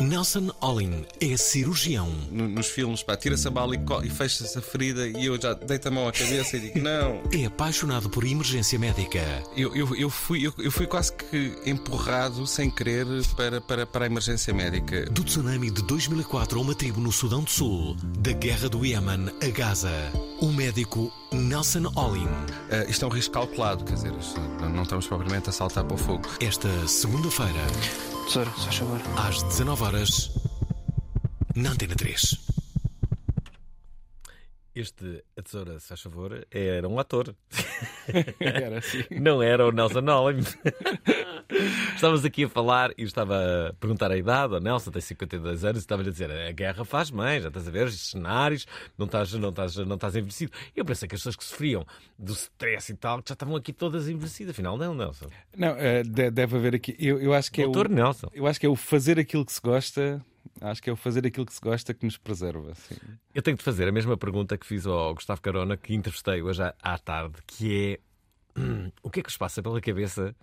Nelson Olin é cirurgião. no- nos filmes, pá, tira-se a bala e, co- e fecha-se a ferida e eu já deito a mão à cabeça e digo: Não. É apaixonado por emergência médica. Eu, eu, eu, fui, eu, eu fui quase que empurrado, sem querer, para, para, para a emergência médica. Do tsunami de 2004 a uma tribo no Sudão do Sul. Da guerra do Iémen a Gaza. O médico Nelson Olin. Ah, isto é um risco calculado, quer dizer, isto não, não estamos propriamente a saltar para o fogo. Esta segunda-feira, Favor. às 19 horas na Antena 3. Este, a tesoura, se faz favor, era um ator. Era assim. Não era o Nelson Olin. Estávamos aqui a falar e eu estava a perguntar a idade. O Nelson tem 52 anos e estava-lhe a dizer: a guerra faz bem, já estás a ver estes cenários, não estás, não estás, não estás envelhecido. Eu pensei que as pessoas que sofriam do stress e tal, já estavam aqui todas envelhecidas. Afinal, não, Nelson. Não, eh, de- deve haver aqui. Eu, eu acho que é o, Doutor Nelson. eu acho que é o fazer aquilo que se gosta. Acho que é o fazer aquilo que se gosta que nos preserva. Sim. Eu tenho de fazer a mesma pergunta que fiz ao Gustavo Carona, que entrevistei hoje à- tarde, que é o que é que vos passa pela cabeça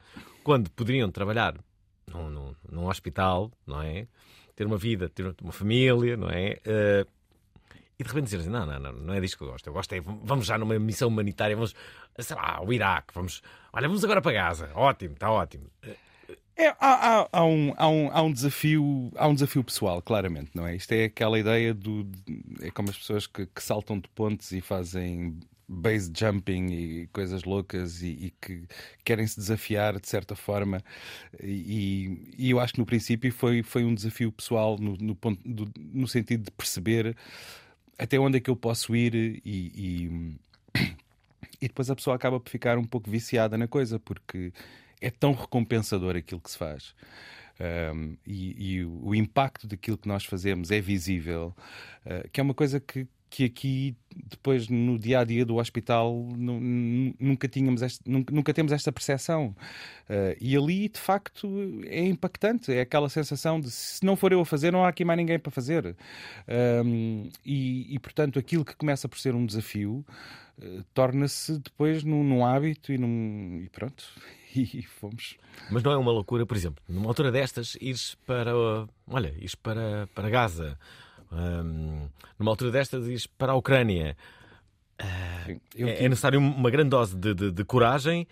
quando poderiam trabalhar num, num, num hospital, não é? Ter uma vida, ter uma família, não é? Eh, e de repente dizer assim, não, não, não, não é disto que eu gosto. Eu gosto é, vamos já numa missão humanitária, vamos, sei lá, ao Iraque, vamos, olha, vamos agora para Gaza. Ótimo, está ótimo. Eh, É, há, há- há um, há, um, há, um desafio, há um desafio pessoal, claramente, não é? Isto é aquela ideia do. É como as pessoas que, que saltam de pontes e fazem base jumping e coisas loucas e, e que querem se desafiar de certa forma. E, e eu acho que no princípio foi, foi um desafio pessoal no, no, ponto, do- no sentido de perceber até onde é que eu posso ir e- e e depois a pessoa acaba por ficar um pouco viciada na coisa, porque é tão recompensador aquilo que se faz. Um, e, e o, impacto daquilo que nós fazemos é visível, uh, que é uma coisa que, que aqui, depois no dia a dia do hospital, nu- nu- nunca, tínhamos este- nunca, nunca temos esta percepção. Uh, e ali, de facto, é impactante. É aquela sensação de se não for eu a fazer, não há aqui mais ninguém para fazer. Um, e, e, portanto, aquilo que começa por ser um desafio uh, torna-se depois num, num hábito e, num, e pronto. E fomos. Mas não é uma loucura, por exemplo, numa altura destas, ires para. uh, Olha, ires para, para Gaza. Hum, numa altura destas, ires para a Ucrânia. Eu É, é necessário uma grande dose de, de- de coragem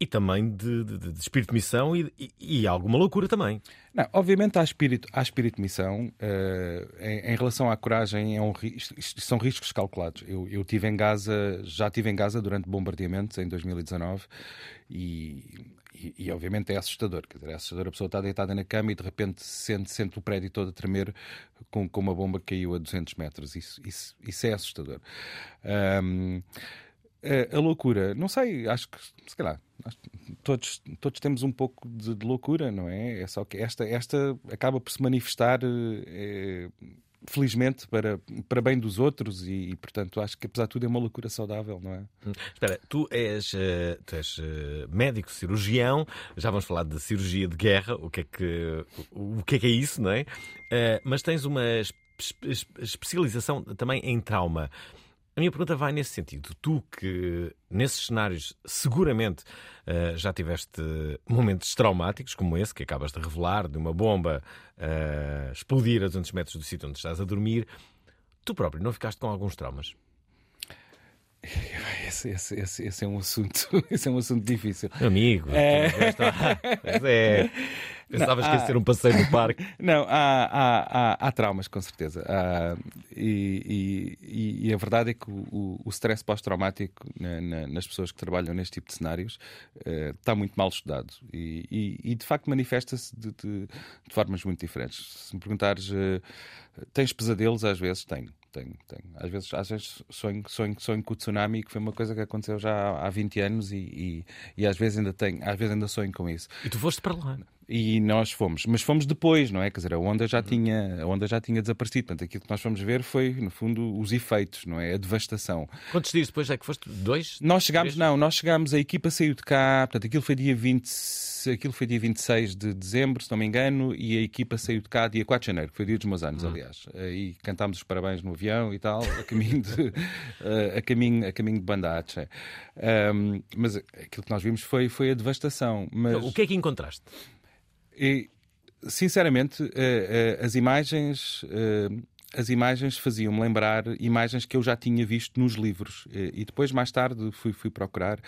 e também de, de- de espírito de missão e, e- e alguma loucura também. Não, obviamente há espírito, há espírito de missão. eh, em, em relação à coragem, é um, são riscos calculados. Eu, eu tive em Gaza, já estive em Gaza durante bombardeamentos em 2019 e, e, e, obviamente é assustador. Quer dizer, é assustador a pessoa está deitada na cama e de repente sente, sente o prédio todo a tremer com, com uma bomba que caiu a 200 metros. Isso, isso, isso é assustador. Ahm, a, a loucura, não sei, acho que se calhar acho que todos, todos temos um pouco de, de loucura, não é? É só que esta, esta acaba por se manifestar eh, felizmente para, para bem dos outros e, e, portanto acho que apesar de tudo é uma loucura saudável, não é? Hum, Espera, tu és, eh, tu és eh, médico cirurgião, já vamos falar de cirurgia de guerra, o que é que, o, que, é, que é isso, não é? Mas tens uma es- es- especialização também em trauma. A minha pergunta vai nesse sentido. Tu que nesses cenários seguramente eh, já tiveste momentos traumáticos como esse que acabas de revelar, de uma bomba eh, explodir a 200 metros do sítio onde estás a dormir, tu próprio não ficaste com alguns traumas? Esse, esse, esse, esse é um assunto, esse é um assunto difícil. Amigo, É. é. Pensavas Não, que ia ser um passeio no parque. Não, há, há, há, traumas, com certeza. E, e- e- a verdade é que o, o- o stress pós-traumático na- na- nas pessoas que trabalham neste tipo de cenários eh, está muito mal estudado e, e- e, de facto manifesta-se de, de- de formas muito diferentes. Se me perguntares, eh, tens pesadelos? Às vezes tenho. Tenho, tenho. Às vezes, às vezes sonho, sonho, sonho com o tsunami, que foi uma coisa que aconteceu já há, há 20 anos, e, e, e às vezes ainda tenho, às vezes ainda sonho com isso. E tu foste para lá. E nós fomos, mas fomos depois, não é? Quer dizer, a onda já tinha, a onda já tinha desaparecido. Portanto, aquilo que nós fomos ver foi, no fundo, os efeitos, não é? A devastação. Quantos dias depois é que foste? Dois? Nós chegámos, Três? não, nós chegámos, a equipa saiu de cá, portanto, aquilo foi dia 20, aquilo foi dia 26 de dezembro, se não me engano, e a equipa saiu de cá dia 4 de janeiro, que foi dia dos meus anos, aliás. E cantámos os parabéns no avião e tal, a caminho de, a caminho, a caminho de Bandache. Ahm, mas aquilo que nós vimos foi, foi a devastação. Mas... O que é que encontraste? E, sinceramente, eh, eh, as imagens. As imagens faziam-me lembrar imagens que eu já tinha visto nos livros. E depois, mais tarde, fui, fui procurar.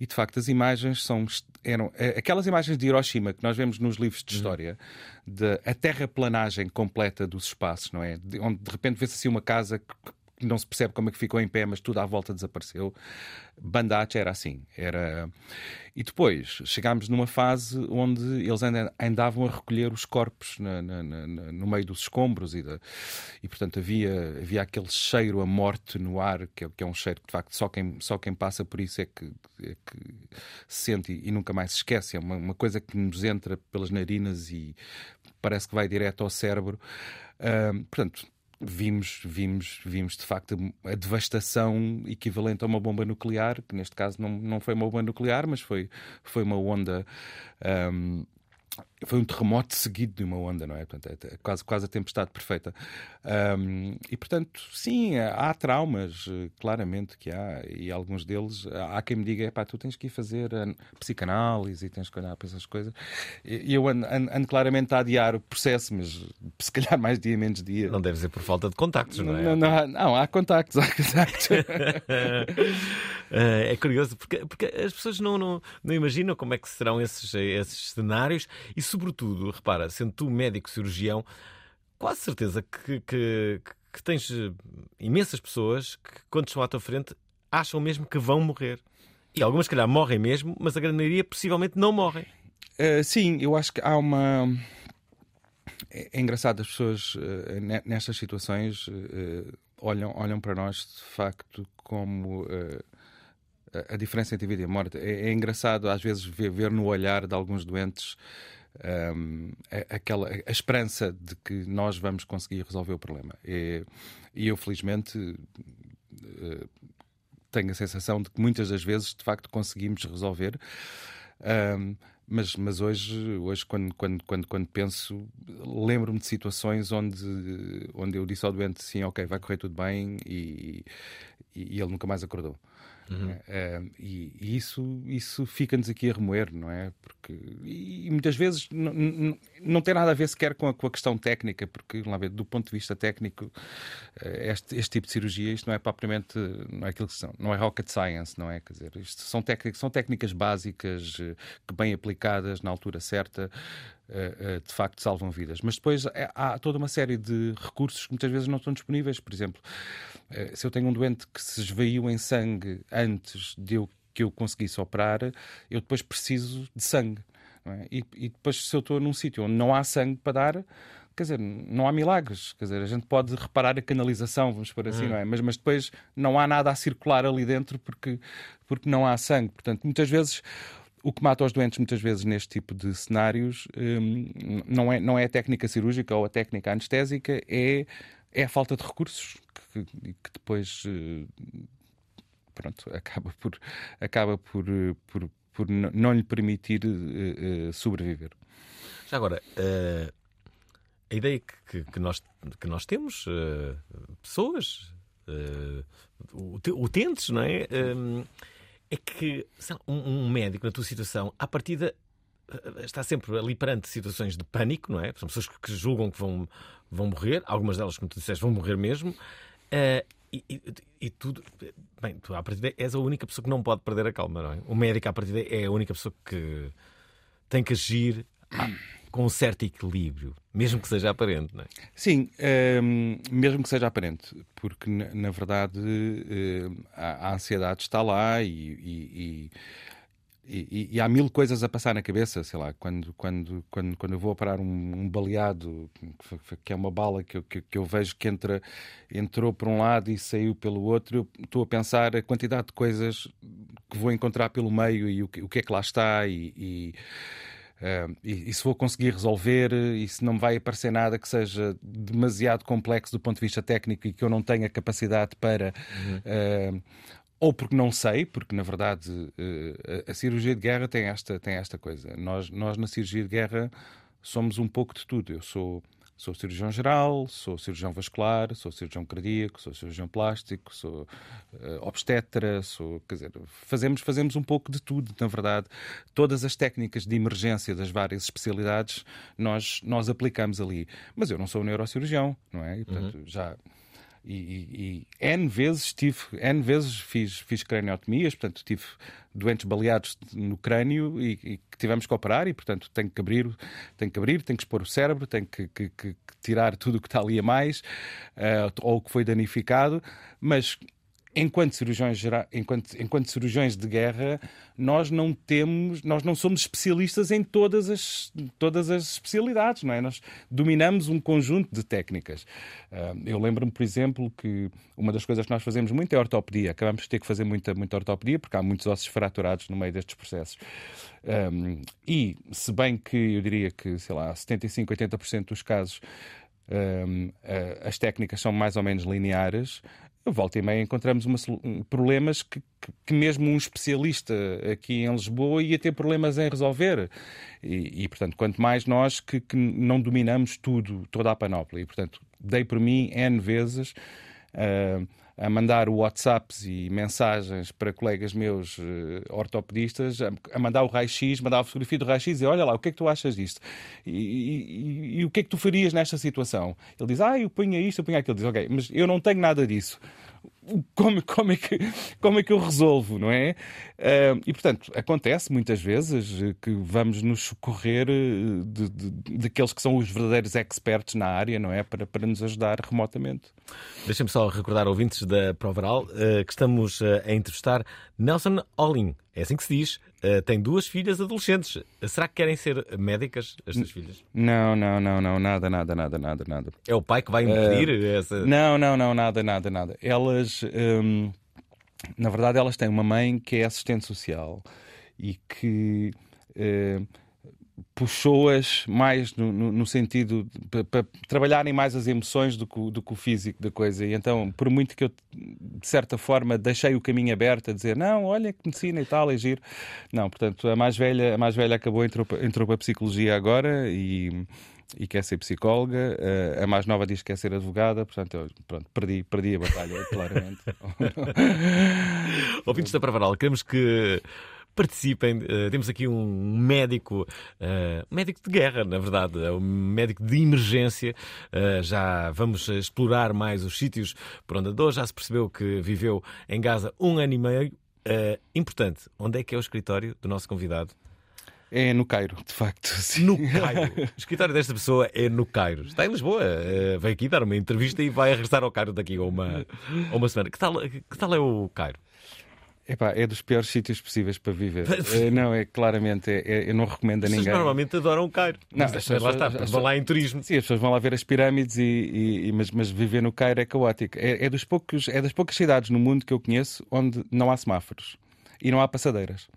E de facto, as imagens são. eram eh, Aquelas imagens de Hiroshima que nós vemos nos livros de história, de, a terraplanagem completa dos espaços, não é? De- onde de repente vê-se assim uma casa que não se percebe como é que ficou em pé, mas tudo à volta desapareceu. Bandache era assim. Era... E depois chegámos numa fase onde eles andavam a recolher os corpos na- na- na- no meio dos escombros e, e portanto havia, havia aquele cheiro a morte no ar, que é, que é um cheiro que de facto só quem, só quem passa por isso é que, é que sente e, e nunca mais se esquece. É uma, uma coisa que nos entra pelas narinas e parece que vai direto ao cérebro. Ahm, portanto, vimos, vimos, vimos de facto a devastação equivalente a uma bomba nuclear, que neste caso não, não foi uma bomba nuclear, mas foi, foi uma onda. ahm, foi um terremoto seguido de uma onda, não é? Portanto, é quase, quase a tempestade perfeita. Ahm, e, portanto, sim, há traumas, eh, claramente que há, e alguns deles, há quem me diga, pá, tu tens que ir fazer psicanálise e tens que olhar para essas coisas. E e eu ando, ando- ando claramente a adiar o processo, mas se calhar mais dia, menos dia. Não deve ser por falta de contactos, não é? Não, não, há, não, há contactos, há contactos. Eh, é curioso porque, porque as pessoas não, não, não imaginam como é que serão esses, esses cenários e, sobretudo, repara, sendo tu médico cirurgião, quase certeza que, que, que tens eh, imensas pessoas que, quando estão à tua frente, acham mesmo que vão morrer. E algumas, se calhar, morrem mesmo, mas a grande maioria possivelmente não morrem. Uh, sim, eu acho que há uma. É, é engraçado, as pessoas uh, ne- nestas situações uh, olham, olham para nós de facto como a- a diferença entre vida e morte. É, é engraçado às vezes ver, ver no olhar de alguns doentes um, a- aquela, a esperança de que nós vamos conseguir resolver o problema. E, e eu, felizmente, uh, tenho a sensação de que muitas das vezes de facto conseguimos resolver. Um, mas, mas hoje, hoje quando, quando, quando, quando penso, lembro-me de situações onde, onde eu disse ao doente sim, ok, vai correr tudo bem e, e, e ele nunca mais acordou. É, e e isso, isso fica-nos aqui a remoer, não é? Porque, e, e muitas vezes não, tem nada a ver sequer com a, com a questão técnica, porque, lá ver, do ponto de vista técnico, eh, este, este tipo de cirurgia, isto não é propriamente, não é aquilo que são, não é rocket science, não é? Quer dizer, isto são técnicas, são técnicas básicas eh, que, bem aplicadas na altura certa, de facto salvam vidas. Mas depois eh, há toda uma série de recursos que muitas vezes não estão disponíveis. Por exemplo, eh, se eu tenho um doente que se esvaiu em sangue antes de eu, que eu conseguisse operar, eu depois preciso de sangue. é? E, e depois, se eu estou num sítio onde não há sangue para dar, quer dizer, não há milagres. Quer dizer, a gente pode reparar a canalização, vamos por assim, não é? Mas, mas depois não há nada a circular ali dentro porque, porque não há sangue. Portanto, muitas vezes. O que mata os doentes, muitas vezes, neste tipo de cenários, hum, não, é, não é a técnica cirúrgica ou a técnica anestésica, é, é a falta de recursos que, que depois eh, pronto, acaba por, acaba por, eh, por, por não lhe permitir eh, eh, sobreviver. Já agora, a ideia que, que- nós, que nós temos, pessoas, ute- utentes, não é? É que lá, um, um médico, na tua situação, à partida, está sempre ali perante situações de pânico, não é? São pessoas que julgam que vão, vão morrer, algumas delas, como tu disseste, vão morrer mesmo. Eh, e, e, e tudo, bem, tu à partida és a única pessoa que não pode perder a calma, não é? O médico à partida é a única pessoa que tem que agir ah, com um certo equilíbrio, mesmo que seja aparente, não é? Sim, ehm, mesmo que seja aparente, porque na, na verdade eh, a, a ansiedade está lá e, e- e- e- há mil coisas a passar na cabeça, sei lá, quando, quando, quando, quando eu vou operar um, um baleado, que é uma bala que eu, que, que eu vejo que entra, entrou por um lado e saiu pelo outro, eu estou a pensar a quantidade de coisas que vou encontrar pelo meio e o que, o que é que lá está e- e e, se vou conseguir resolver e se não me vai aparecer nada que seja demasiado complexo do ponto de vista técnico e que eu não tenha capacidade para. uh, ou porque não sei, porque na verdade uh, a, a cirurgia de guerra tem esta, tem esta coisa. Nós, nós na cirurgia de guerra somos um pouco de tudo. Eu sou, sou cirurgião geral, sou cirurgião vascular, sou cirurgião cardíaco, sou cirurgião plástico, sou eh, obstetra, sou, quer dizer, fazemos, fazemos um pouco de tudo, na verdade. Todas as técnicas de emergência das várias especialidades nós, nós aplicamos ali. Mas eu não sou neurocirurgião, não é? E, portanto, já. E, e, N vezes tive, N vezes fiz, fiz craniotomias, portanto tive doentes baleados no crânio e, e que tivemos que operar e, portanto, tenho que abrir, tenho que abrir, tenho que expor o cérebro, tenho que, que- que- tirar tudo o que está ali a mais eh, ou que foi danificado, mas enquanto cirurgiões, enquanto, enquanto cirurgiões de guerra, nós não temos, nós não somos especialistas em todas as, todas as especialidades, não é? Nós dominamos um conjunto de técnicas. Ah, eu lembro-me, por exemplo, que uma das coisas que nós fazemos muito é ortopedia. Acabamos de ter que fazer muita, muita ortopedia porque há muitos ossos fraturados no meio destes processos. Um, e, se bem que eu diria que, sei lá, 75, 80% dos casos um, a- as técnicas são mais ou menos lineares, volta e meia encontramos uma um, problemas que, que- que mesmo um especialista aqui em Lisboa ia ter problemas em resolver. E, e, portanto, quanto mais nós que, que não dominamos tudo, toda a panóplia. E, portanto, dei por mim N vezes ah, a mandar WhatsApps e mensagens para colegas meus eh, ortopedistas, a, a mandar o raio-x, mandar a fotografia do raio-x e olha lá, o que é que tu achas disto? E, e- e- e o que é que tu farias nesta situação? Ele diz, ah, eu ponho isto, eu ponho aquilo. Diz, ok, mas eu não tenho nada disso. Como, como, é que, como é que eu resolvo, não é? E, portanto, acontece muitas vezes que vamos nos socorrer eh, daqueles que são os verdadeiros experts na área, não é? Para, para nos ajudar remotamente. Deixem-me só recordar ouvintes da Provaral eh, que estamos eh, a entrevistar Nelson Olin. É assim que se diz. Eh, tem duas filhas adolescentes. Será que querem ser médicas, as suas filhas? Não, não, não, não, nada, nada, nada, nada, nada. É o pai que vai impedir essa. Não, não, não, nada, nada, nada. Elas, hum, na verdade, elas têm uma mãe que é assistente social e que hum, puxou-as mais no, no- no sentido para trabalharem mais as emoções do que, do que o físico da coisa. E então, por muito que eu, de certa forma, deixei o caminho aberto a dizer não, olha que medicina e tal, é giro. Não, portanto, a mais velha, a mais velha acabou, entrou, entrou para a psicologia agora e e quer ser psicóloga. A mais nova diz que quer ser advogada, portanto, eu, pronto, perdi, perdi a batalha, claramente. Ouvintes da Provaral, queremos que participem. Eh, temos aqui um médico, um médico de guerra, na verdade, é um médico de emergência. Eh, já vamos explorar mais os sítios por onde andou. Já se percebeu que viveu em Gaza um ano e meio. Importante, onde é que é o escritório do nosso convidado? É no Cairo, de facto. Sim. No Cairo. O escritório desta pessoa é no Cairo. Está em Lisboa. Veio aqui dar uma entrevista e vai regressar ao Cairo daqui a uma, a uma semana. Que tal, que tal é o Cairo? Epá, é dos piores sítios possíveis para viver. Eh, não, é claramente, é- é- eu não recomendo a As pessoas ninguém. normalmente adoram o Cairo. Não, Mas, as mas lá pessoas- está, as vão lá em turismo. Sim, as pessoas vão lá ver as pirâmides, e, e- e- mas, mas viver no Cairo é caótico. É, é dos poucos, é das poucas cidades no mundo que eu conheço onde não há semáforos e não há passadeiras.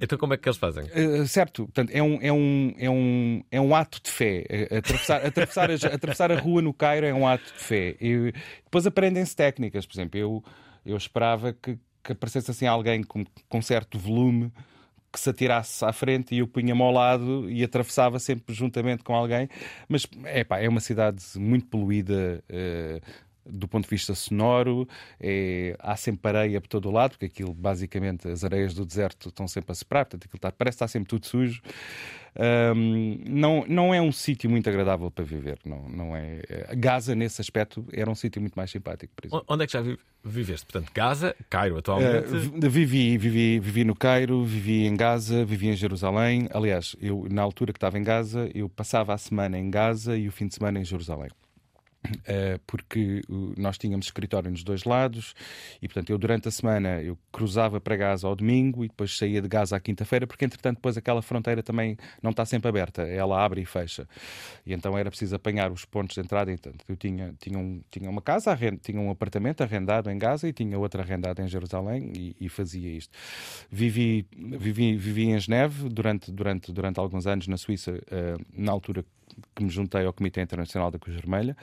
Então como é que eles fazem? Uh, certo, portanto, é um, é, um, é, um, é um ato de fé. Uh, Atravessar, atravessar, a, atravessar a rua no Cairo é um ato de fé. E depois aprendem-se técnicas. Por exemplo, eu, eu esperava que, que aparecesse assim alguém com, com certo volume que se atirasse à frente e eu punha-me ao lado e atravessava sempre juntamente com alguém. Mas epá, é uma cidade muito poluída. uh, do ponto de vista sonoro, é, há sempre areia por todo o lado, porque aquilo, basicamente, as areias do deserto estão sempre a separar, portanto, aquilo está, parece que está sempre tudo sujo. Ahm, não, não é um sítio muito agradável para viver. Não, não é. Gaza, nesse aspecto, era um sítio muito mais simpático, por exemplo. Onde é que já vi- viveste? Portanto, Gaza, Cairo atualmente. Uh, vi- vivi, vivi, vivi no Cairo, vivi em Gaza, vivi em Jerusalém. Aliás, eu na altura que estava em Gaza, eu passava a semana em Gaza e o fim de semana em Jerusalém. Uh, porque nós tínhamos escritório nos dois lados e portanto eu durante a semana eu cruzava para Gaza ao domingo e depois saía de Gaza à quinta-feira porque entretanto depois aquela fronteira também não está sempre aberta, ela abre e fecha. E então era preciso apanhar os pontos de entrada então eu tinha, tinha, um, tinha uma casa, tinha um apartamento arrendado em Gaza e tinha outro arrendado em Jerusalém e, e fazia isto. Vivi, vivi, vivi em Geneve durante, durante, durante alguns anos na Suíça uh, na altura que me juntei ao Comitê Internacional da Cruz Vermelha.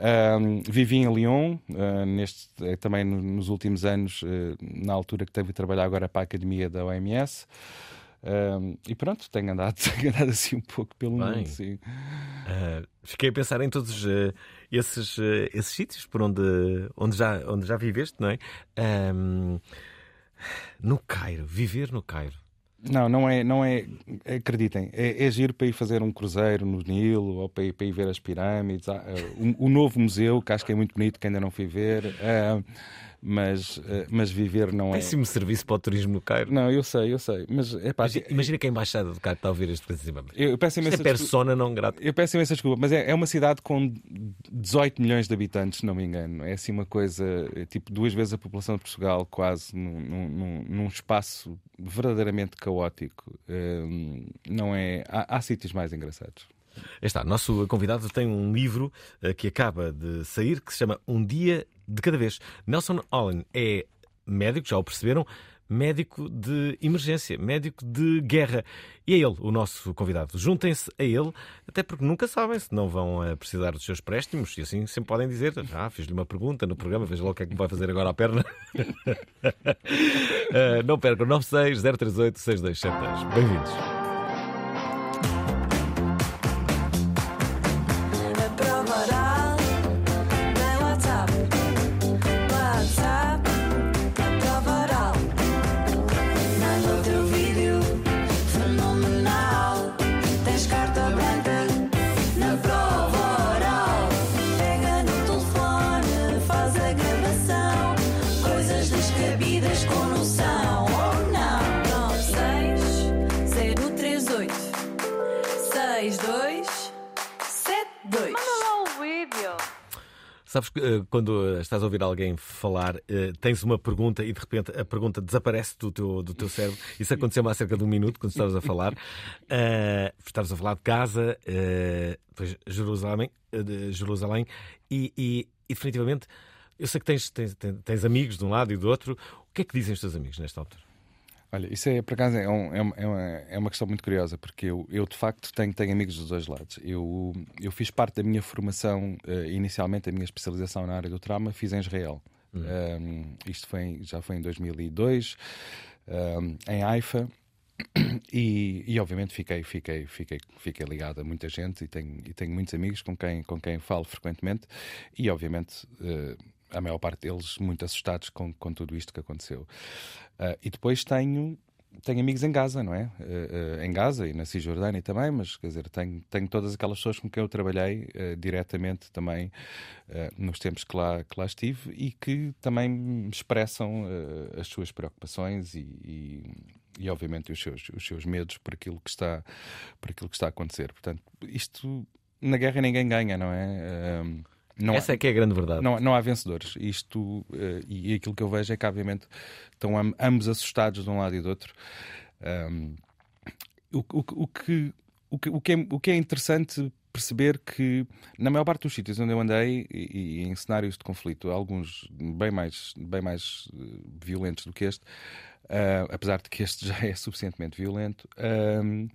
Um, vivi em Lyon, uh, neste, eh, também no- nos últimos anos, eh, na altura que teve a trabalhar agora para a Academia da OMS. Um, e pronto, tenho andado, tenho andado assim um pouco pelo Bem. mundo. Sim. Uh, fiquei a pensar em todos uh, esses, uh, esses sítios por onde, onde, já, onde já viveste, não é? Um, no Cairo, viver no Cairo. Não, não é, não é, acreditem, é, é giro para ir fazer um cruzeiro no Nilo ou para ir, para ir ver as pirâmides. Há, eh, o, o novo museu, que acho que é muito bonito, que ainda não fui ver, eh, mas, eh, mas viver não é. Péssimo serviço para o turismo no Cairo. Não, eu sei, eu sei, mas é pá, Imagina, imagina que a embaixada do Cairo está a ouvir este princípio. eu peço Isto é imensa persona não grata. Eu peço imensa desculpa, mas é, é uma cidade com 18 milhões de habitantes, se não me engano. É assim uma coisa, é tipo duas vezes a população de Portugal, quase num, num- num- espaço verdadeiramente caótico. Hum, não é. Há, há sítios mais engraçados. Está, nosso convidado tem um livro eh, que acaba de sair que se chama Um Dia de Cada Vez. Nelson Allen é médico, já o perceberam, médico de emergência, médico de guerra. E é ele o nosso convidado. Juntem-se a ele, até porque nunca sabem se não vão eh, precisar dos seus préstimos e assim sempre podem dizer: Ah, fiz-lhe uma pergunta no programa, veja lá o que é que me vai fazer agora à perna. Eh, não percam, 96 038 6272. Bem-vindos. Sabes que eh, quando estás a ouvir alguém falar, eh, tens uma pergunta e de repente a pergunta desaparece do teu, do teu cérebro. Isso aconteceu-me há cerca de um minuto quando estavas a falar. Eh, estavas a falar de Gaza, eh, depois Jerusalém, eh, de Jerusalém e, e- e definitivamente eu sei que tens, tens- tens amigos de um lado e do outro. O que é que dizem os teus amigos nesta altura? Olha, isso é, por acaso, é, um- é uma- é uma, é uma questão muito curiosa, porque eu, eu de facto tenho, tenho amigos dos dois lados. Eu, eu fiz parte da minha formação, eh, inicialmente, a minha especialização na área do trauma, fiz em Israel. Um, isto foi, já foi em 2002, um, em Haifa. E, e, obviamente fiquei, fiquei, fiquei, fiquei ligado a muita gente e tenho, e tenho muitos amigos com quem, com quem falo frequentemente e obviamente eh, a maior parte deles muito assustados com, com tudo isto que aconteceu. Ah, e depois tenho, tenho amigos em Gaza, não é? Eh, eh, em Gaza e na Cisjordânia também, mas quer dizer, tenho, tenho todas aquelas pessoas com quem eu trabalhei eh, diretamente também nos tempos que lá, que lá estive e que também me expressam as suas preocupações e, e, e, obviamente os seus, os seus medos por aquilo que está por aquilo que está a acontecer. Portanto, isto na guerra ninguém ganha, não é? Não há- Essa é que é a grande verdade. não, não há vencedores. Isto eh, e aquilo que eu vejo é que, obviamente, estão am- ambos assustados de um lado e do outro. Ahm, o, o, o que, o, que, o, que é, o que é interessante perceber que, na maior parte dos sítios onde eu andei, e, e em cenários de conflito, alguns bem mais, bem mais eh, violentos do que este, ah, apesar de que este já é suficientemente violento. ahm,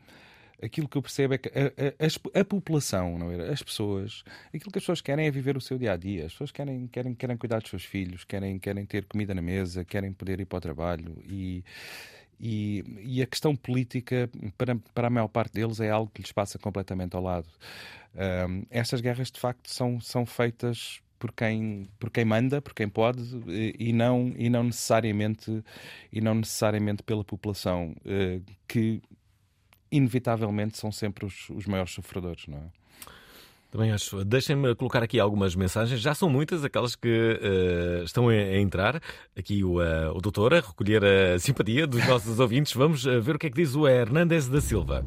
aquilo que eu percebo é que a, a- a população, não é? as pessoas, aquilo que as pessoas querem é viver o seu dia a dia. As pessoas querem, querem, querem cuidar dos seus filhos, querem, querem ter comida na mesa, querem poder ir para o trabalho. E, e, e a questão política, para, para a maior parte deles, é algo que lhes passa completamente ao lado. Ahm, estas guerras, de facto, são, são feitas por quem, por quem manda, por quem pode, e, e não, e, não necessariamente, e não necessariamente pela população, eh, que inevitavelmente são sempre os, os maiores sofredores, não é? Também acho. Deixem-me colocar aqui algumas mensagens. Já são muitas aquelas que eh, estão a, a entrar. Aqui o, eh, o doutor a recolher a simpatia dos nossos ouvintes. Vamos eh, ver o que é que diz o Hernandes da Silva.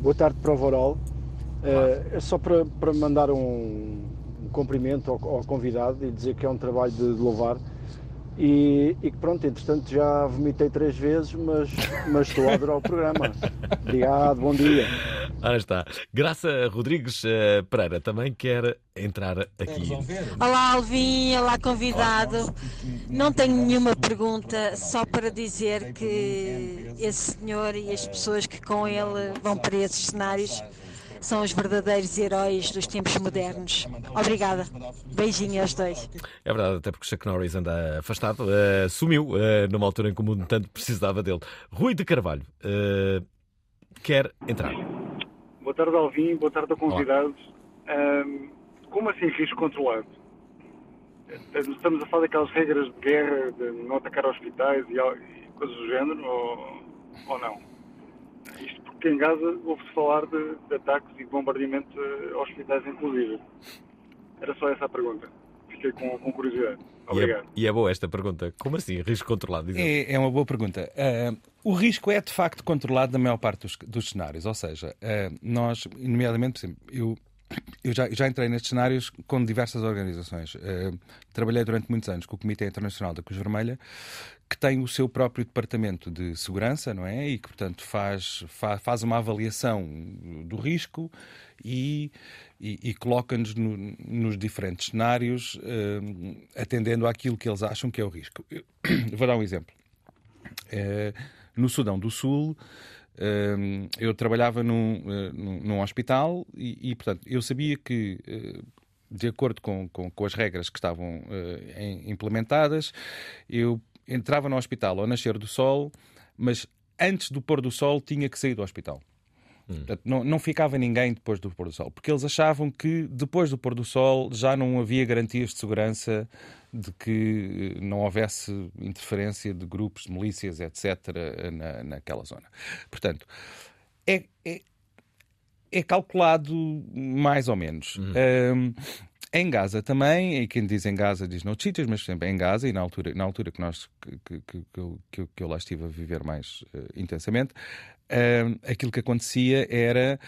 Boa tarde para o Voral. Eh, é só para, para mandar um, um cumprimento ao, ao convidado e dizer que é um trabalho de, de louvar. E, e que pronto, entretanto já vomitei três vezes, mas, mas estou a adorar o programa. Obrigado, bom dia. Ora está. Graça Rodrigues eh, Pereira também quer entrar aqui. Olá Alvin, olá convidado. Não tenho nenhuma pergunta, só para dizer que esse senhor e as pessoas que com ele vão para esses cenários são os verdadeiros heróis dos tempos modernos. Obrigada. Beijinho aos dois. É verdade, até porque Chuck Norris anda afastado. eh, sumiu eh, numa altura em que o mundo tanto precisava dele. Rui de Carvalho eh, quer entrar. Boa tarde, Alvin. Boa tarde a convidados. Ahm, como assim risco controlado? Estamos a falar daquelas regras de guerra, de não atacar hospitais e, e coisas do género, ou, ou não? Isto porque em Gaza ouve-se falar de, de ataques e de bombardeamento a hospitais, inclusive. Era só essa a pergunta. Fiquei com, com curiosidade. E é, Obrigado. e é boa esta pergunta. Como assim? Risco controlado? É, é uma boa pergunta. Ah, o risco é de facto controlado na maior parte dos, dos cenários, ou seja, ah, nós, nomeadamente, por exemplo, eu, eu já, já entrei nestes cenários com diversas organizações. Ah, trabalhei durante muitos anos com o Comitê Internacional da Cruz Vermelha, que tem o seu próprio departamento de segurança, não é? E que, portanto, faz, fa- faz uma avaliação do risco e, e, e coloca-nos no- nos diferentes cenários, ah, atendendo àquilo que eles acham que é o risco. Eu vou dar um exemplo. Eh, no Sudão do Sul, eu trabalhava num, eh, num, num hospital e, e, portanto, eu sabia que, eh, de acordo com, com, com as regras que estavam eh, em- implementadas, eu entrava no hospital ao nascer do sol, mas antes do pôr do sol tinha que sair do hospital. Portanto, não, não ficava ninguém depois do pôr do sol, porque eles achavam que depois do pôr do sol já não havia garantias de segurança de que eh, não houvesse interferência de grupos, de milícias, etc., na, naquela zona. Portanto, é, é, é calculado mais ou menos. Ahm, em Gaza também, e quem diz em Gaza diz no sítios, mas sempre em Gaza, e na altura, na altura que, nós, que, que, que, eu, que eu- lá estive a viver mais eh, intensamente, ahm, aquilo que acontecia era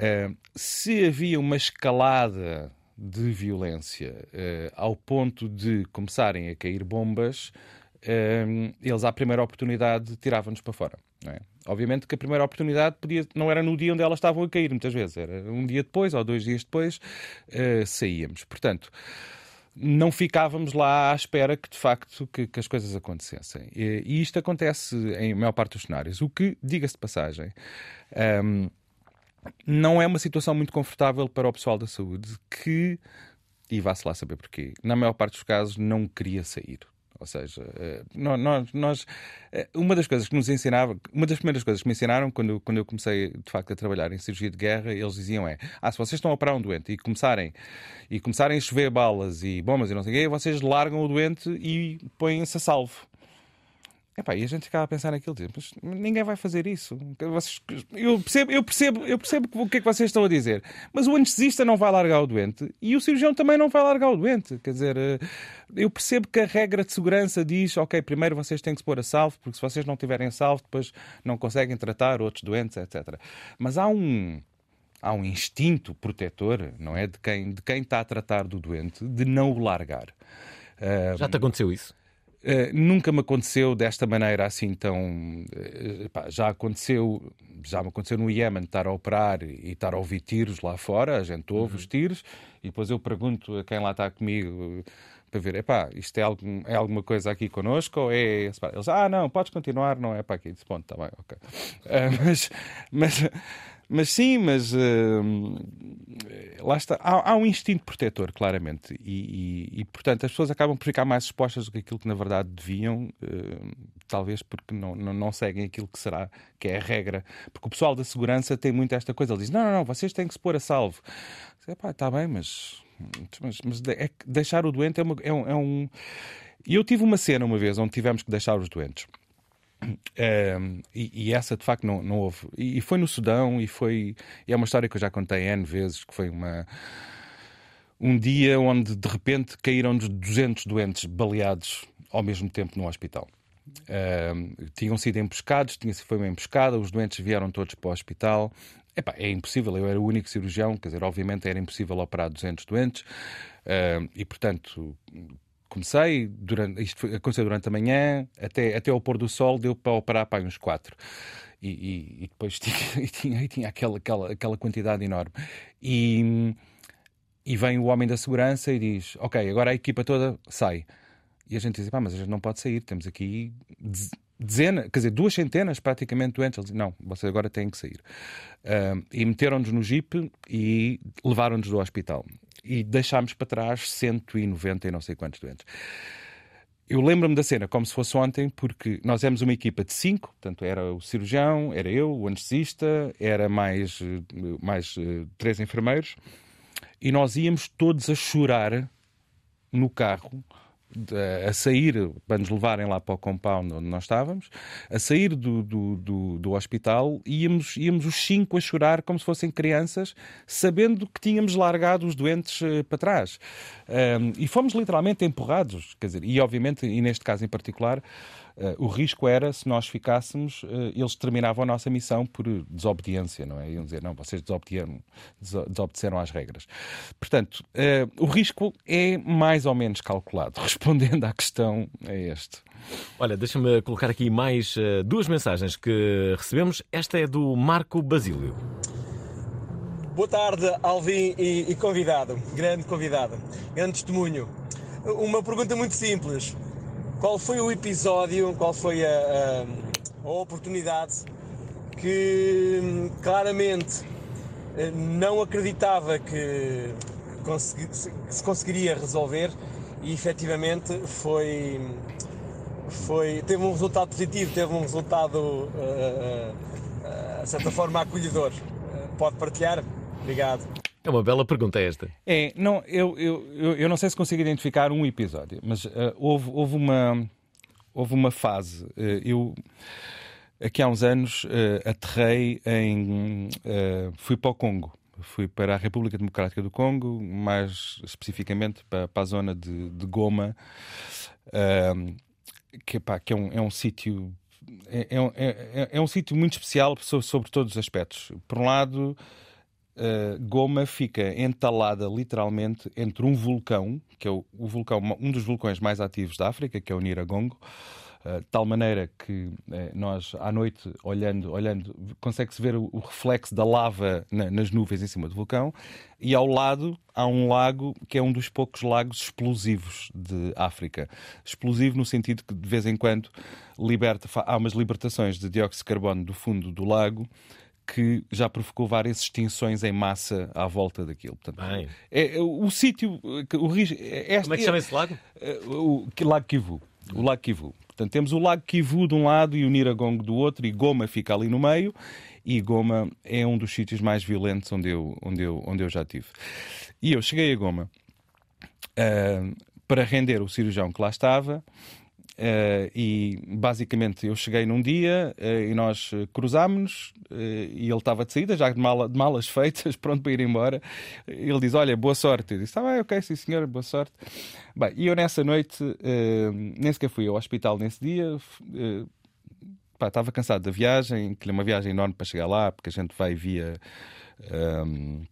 ahm, se havia uma escalada de violência eh, ao ponto de começarem a cair bombas, eles à primeira oportunidade tiravam-nos para fora. é? Obviamente que a primeira oportunidade podia, não era no dia onde elas estavam a cair, muitas vezes, era um dia depois ou dois dias depois eh, saíamos. Portanto, não ficávamos lá à espera que de facto que, que as coisas acontecessem. E, e isto acontece em maior parte dos cenários. O que, diga-se de passagem, ahm, não é uma situação muito confortável para o pessoal da saúde que, e vá-se lá saber porquê, na maior parte dos casos não queria sair. Ou seja, eh, nó- nós, nós, eh, uma das coisas que nos ensinava, uma das primeiras coisas que me ensinaram quando, quando eu comecei de facto a trabalhar em cirurgia de guerra, eles diziam é: ah, se vocês estão a operar um doente e começarem, e começarem a chover balas e bombas e não sei o quê, vocês largam o doente e põem-se a salvo. Epá, e a gente ficava a pensar naquilo, dizer, mas ninguém vai fazer isso. Vocês- eu, percebo, eu, percebo, eu percebo o que é que vocês estão a dizer, mas o anestesista não vai largar o doente e o cirurgião também não vai largar o doente. Quer dizer, eh, eu percebo que a regra de segurança diz, ok, primeiro vocês têm que se pôr a salvo, porque se vocês não tiverem salvo, depois não conseguem tratar outros doentes, etc. Mas há um, há um instinto protetor, não é? De quem, de quem está a tratar do doente, de não o largar. Já te aconteceu isso? Uh, nunca me aconteceu desta maneira assim tão. uh, pá, já aconteceu, já me aconteceu no Iémen estar a operar e estar a ouvir tiros lá fora, a gente ouve os tiros, e depois eu pergunto a quem lá está comigo uh, para ver, epá, isto é, algum, é alguma coisa aqui connosco ou é. esse pá?" Eles, ah, não, podes continuar, não é para aqui. Disse, ponto, está bem, ok. Uh, mas, mas, mas sim, mas uh, lá está. Há, há um instinto protetor, claramente. E, e- e, portanto, as pessoas acabam por ficar mais expostas do que aquilo que na verdade deviam, uh, talvez porque não, não, não seguem aquilo que será, que é a regra. Porque o pessoal da segurança tem muito esta coisa. Ele diz: não, não, não, vocês têm que se pôr a salvo. Está bem, mas. Mas, mas é deixar o doente é, uma- é um. é um- eu tive uma cena uma vez onde tivemos que deixar os doentes. Um, e, e essa de facto não, não houve. E, e foi no Sudão, e foi. E é uma história que eu já contei N vezes, que foi uma. Um dia onde de repente caíram-nos 200 doentes baleados ao mesmo tempo no hospital. Um, tinham sido emboscados, tinha foi uma emboscada, os doentes vieram todos para o hospital. Epá, é impossível, eu era o único cirurgião, quer dizer, obviamente era impossível operar 200 doentes um, e, portanto, comecei, durante, isto foi, aconteceu durante a manhã, até, até ao pôr do sol deu para operar para uns quatro. E, e, e depois tinha, e tinha, e tinha aquela, aquela, aquela quantidade enorme. E, e vem o homem da segurança e diz: Ok, agora a equipa toda sai. E a gente diz: Pá, mas a gente não pode sair, temos aqui dezenas, quer dizer, duas centenas praticamente doentes. Ele diz: Não, vocês agora têm que sair. Uh, e meteram-nos no jeep e levaram-nos do hospital e deixámos para trás 190 e não sei quantos doentes. Eu lembro-me da cena como se fosse ontem, porque nós éramos uma equipa de cinco, portanto era o cirurgião, era eu, o anestesista, era mais, mais uh, três enfermeiros, e nós íamos todos a chorar no carro a sair, para nos levarem lá para o compound onde nós estávamos, a sair do, do, do, do, hospital, íamos, íamos os cinco a chorar como se fossem crianças, sabendo que tínhamos largado os doentes uh, para trás. Um, e fomos literalmente empurrados, quer dizer, e obviamente, e neste caso em particular, o risco era, se nós ficássemos, uh, eles terminavam a nossa missão por desobediência, não é? Iam dizer, não, vocês desobedeceram, desobedeceram às regras. Portanto, uh, o risco é mais ou menos calculado. Respondendo à questão, é este. Olha, deixa-me colocar aqui mais duas mensagens que recebemos. Esta é do Marco Basílio. Boa tarde, Alvin e, e convidado. Grande convidado. Grande testemunho. Uma pergunta muito simples qual foi o episódio, qual foi a, a, a oportunidade que hum, claramente eh, não acreditava que, consegui, que se conseguiria resolver e efetivamente foi, foi, teve um resultado positivo, teve um resultado, uh, uh, de certa forma, acolhedor. Pode partilhar? Obrigado. É uma bela pergunta esta. É, não, eu, eu, eu, eu não sei se consigo identificar um episódio, mas uh, houve, houve, uma, houve uma fase. Uh, eu, aqui há uns anos, uh, aterrei em. fui para o Congo. Fui para a República Democrática do Congo, mais especificamente para, para a zona de, de Goma, que, pá, que é um, é um sítio é, é, é, é, um sítio muito especial sobre, sobre, todos os aspectos. Por um lado, uh, Goma fica entalada literalmente entre um vulcão, que é o, o, vulcão, um dos vulcões mais ativos da África, que é o Niragongo, de tal maneira que uh, nós à noite olhando, olhando, consegue-se ver o, reflexo da lava na, nas nuvens em cima do vulcão, e ao lado há um lago que é um dos poucos lagos explosivos de África. Explosivo no sentido que de vez em quando liberta, há umas libertações de dióxido de carbono do fundo do lago que já provocou várias extinções em massa à volta daquilo. Portanto, é, é, o sítio. O, risco, é, Como é que chama esse lago? É, o, o Lago Kivu. O Lago Kivu. Portanto, temos o Lago Kivu de um lado e o Niragongo do outro, e Goma fica ali no meio. E Goma é um dos sítios mais violentos onde eu, onde eu, onde eu já estive. E eu cheguei a Goma uh, para render o cirurgião que lá estava. Uh, e basicamente eu cheguei num dia uh, e nós cruzámos-nos uh, e ele estava de saída, já de, mala, de, malas feitas, pronto para ir embora. Ele diz: Olha, boa sorte. Eu disse: Ah, bem, ok, sim senhor, boa sorte. Bem, e eu nessa noite nem sequer fui ao hospital nesse dia. Pá, estava cansado da viagem, que é uma viagem enorme para chegar lá, porque a gente vai via. Um,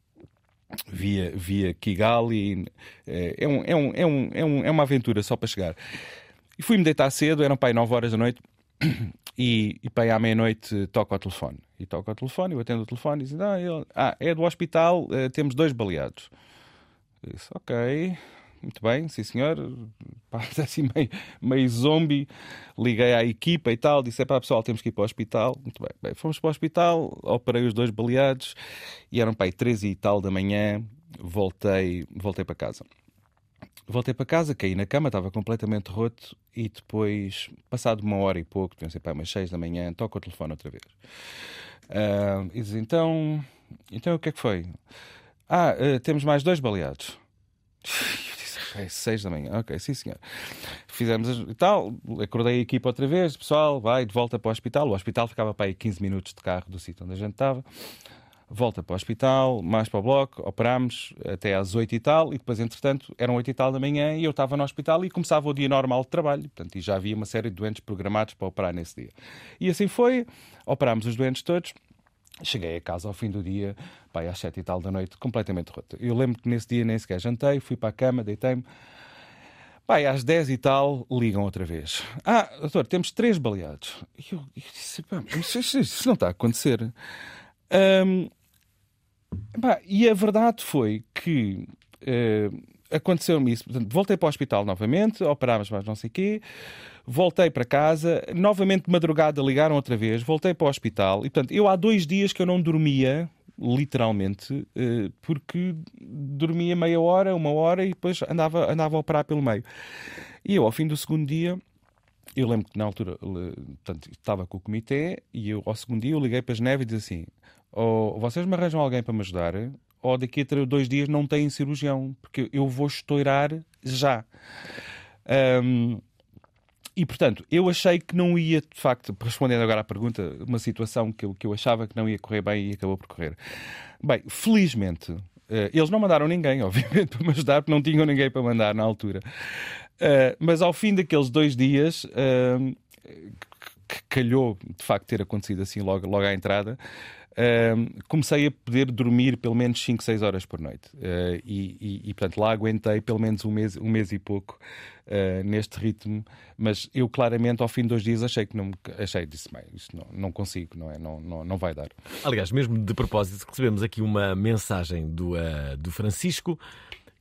via, via Kigali, é, é, um, é, um, é, um, é uma aventura só para chegar. E fui-me deitar cedo, eram aí 9 horas da noite, e, e aí à meia-noite toco ao telefone. E toco ao telefone, eu atendo o telefone e diz: ah, ah, é do hospital, uh, temos dois baleados. Eu disse: Ok, muito bem, sim senhor. assim meio, meio zombie. Liguei à equipa e tal, disse: para pessoal, temos que ir para o hospital. Muito bem, bem fomos para o hospital, operei os dois baleados e eram aí 13 e tal da manhã. Voltei, voltei para casa. Voltei para casa, caí na cama, estava completamente roto e depois, passado uma hora e pouco, pensei, pá, umas seis da manhã, toco o telefone outra vez. Uh, e diz, então, então o que é que foi? Ah, uh, temos mais dois baleados. É seis da manhã, ok, sim senhor. Fizemos e tal, acordei a equipa outra vez, pessoal, vai de volta para o hospital. O hospital ficava para aí 15 minutos de carro do sítio onde a gente estava. Volta para o hospital, mais para o bloco, operámos até às 8 e tal, e depois, entretanto, eram 8 e tal da manhã e eu estava no hospital e começava o dia normal de trabalho. Portanto, e já havia uma série de doentes programados para operar nesse dia. E assim foi, operámos os doentes todos. Cheguei a casa ao fim do dia, pai, às sete e tal da noite, completamente rota. Eu lembro que nesse dia nem sequer jantei, fui para a cama, deitei-me. Pai, às 10 e tal, ligam outra vez. Ah, doutor, temos três baleados. E eu, eu disse, isso, isso- não está a acontecer. Pá, e a verdade foi que eh, aconteceu-me isso. Portanto, voltei para o hospital novamente, operámos mais não sei o quê. Voltei para casa, novamente de madrugada ligaram outra vez, voltei para o hospital. E, portanto, eu há dois dias que eu não dormia, literalmente, eh, porque dormia meia hora, uma hora e depois andava, andava a operar pelo meio. E eu, ao fim do segundo dia, eu lembro que na altura le- portanto, estava com o comitê e eu, ao segundo dia eu liguei para Geneve e disse assim: ou vocês me arranjam alguém para me ajudar, ou daqui a dois dias não têm cirurgião, porque eu vou estourar já. Ahm, e portanto, eu achei que não ia, de facto, respondendo agora à pergunta, uma situação que eu, que eu achava que não ia correr bem e acabou por correr. Bem, felizmente, eh, eles não mandaram ninguém, obviamente, para me ajudar, porque não tinham ninguém para mandar na altura. Eh, mas ao fim daqueles dois dias, eh, que calhou de facto ter acontecido assim logo, logo à entrada, Comecei a poder dormir pelo menos 5, 6 horas por noite. Ah, e, e- e, portanto, lá aguentei pelo menos um mês, um mês e pouco ah, neste ritmo. Mas eu, claramente, ao fim de dois dias, achei que não me- achei, disse, bem, isto não, não consigo, não, é? não, não, não vai dar. Aliás, mesmo de propósito, recebemos aqui uma mensagem do, ah, do Francisco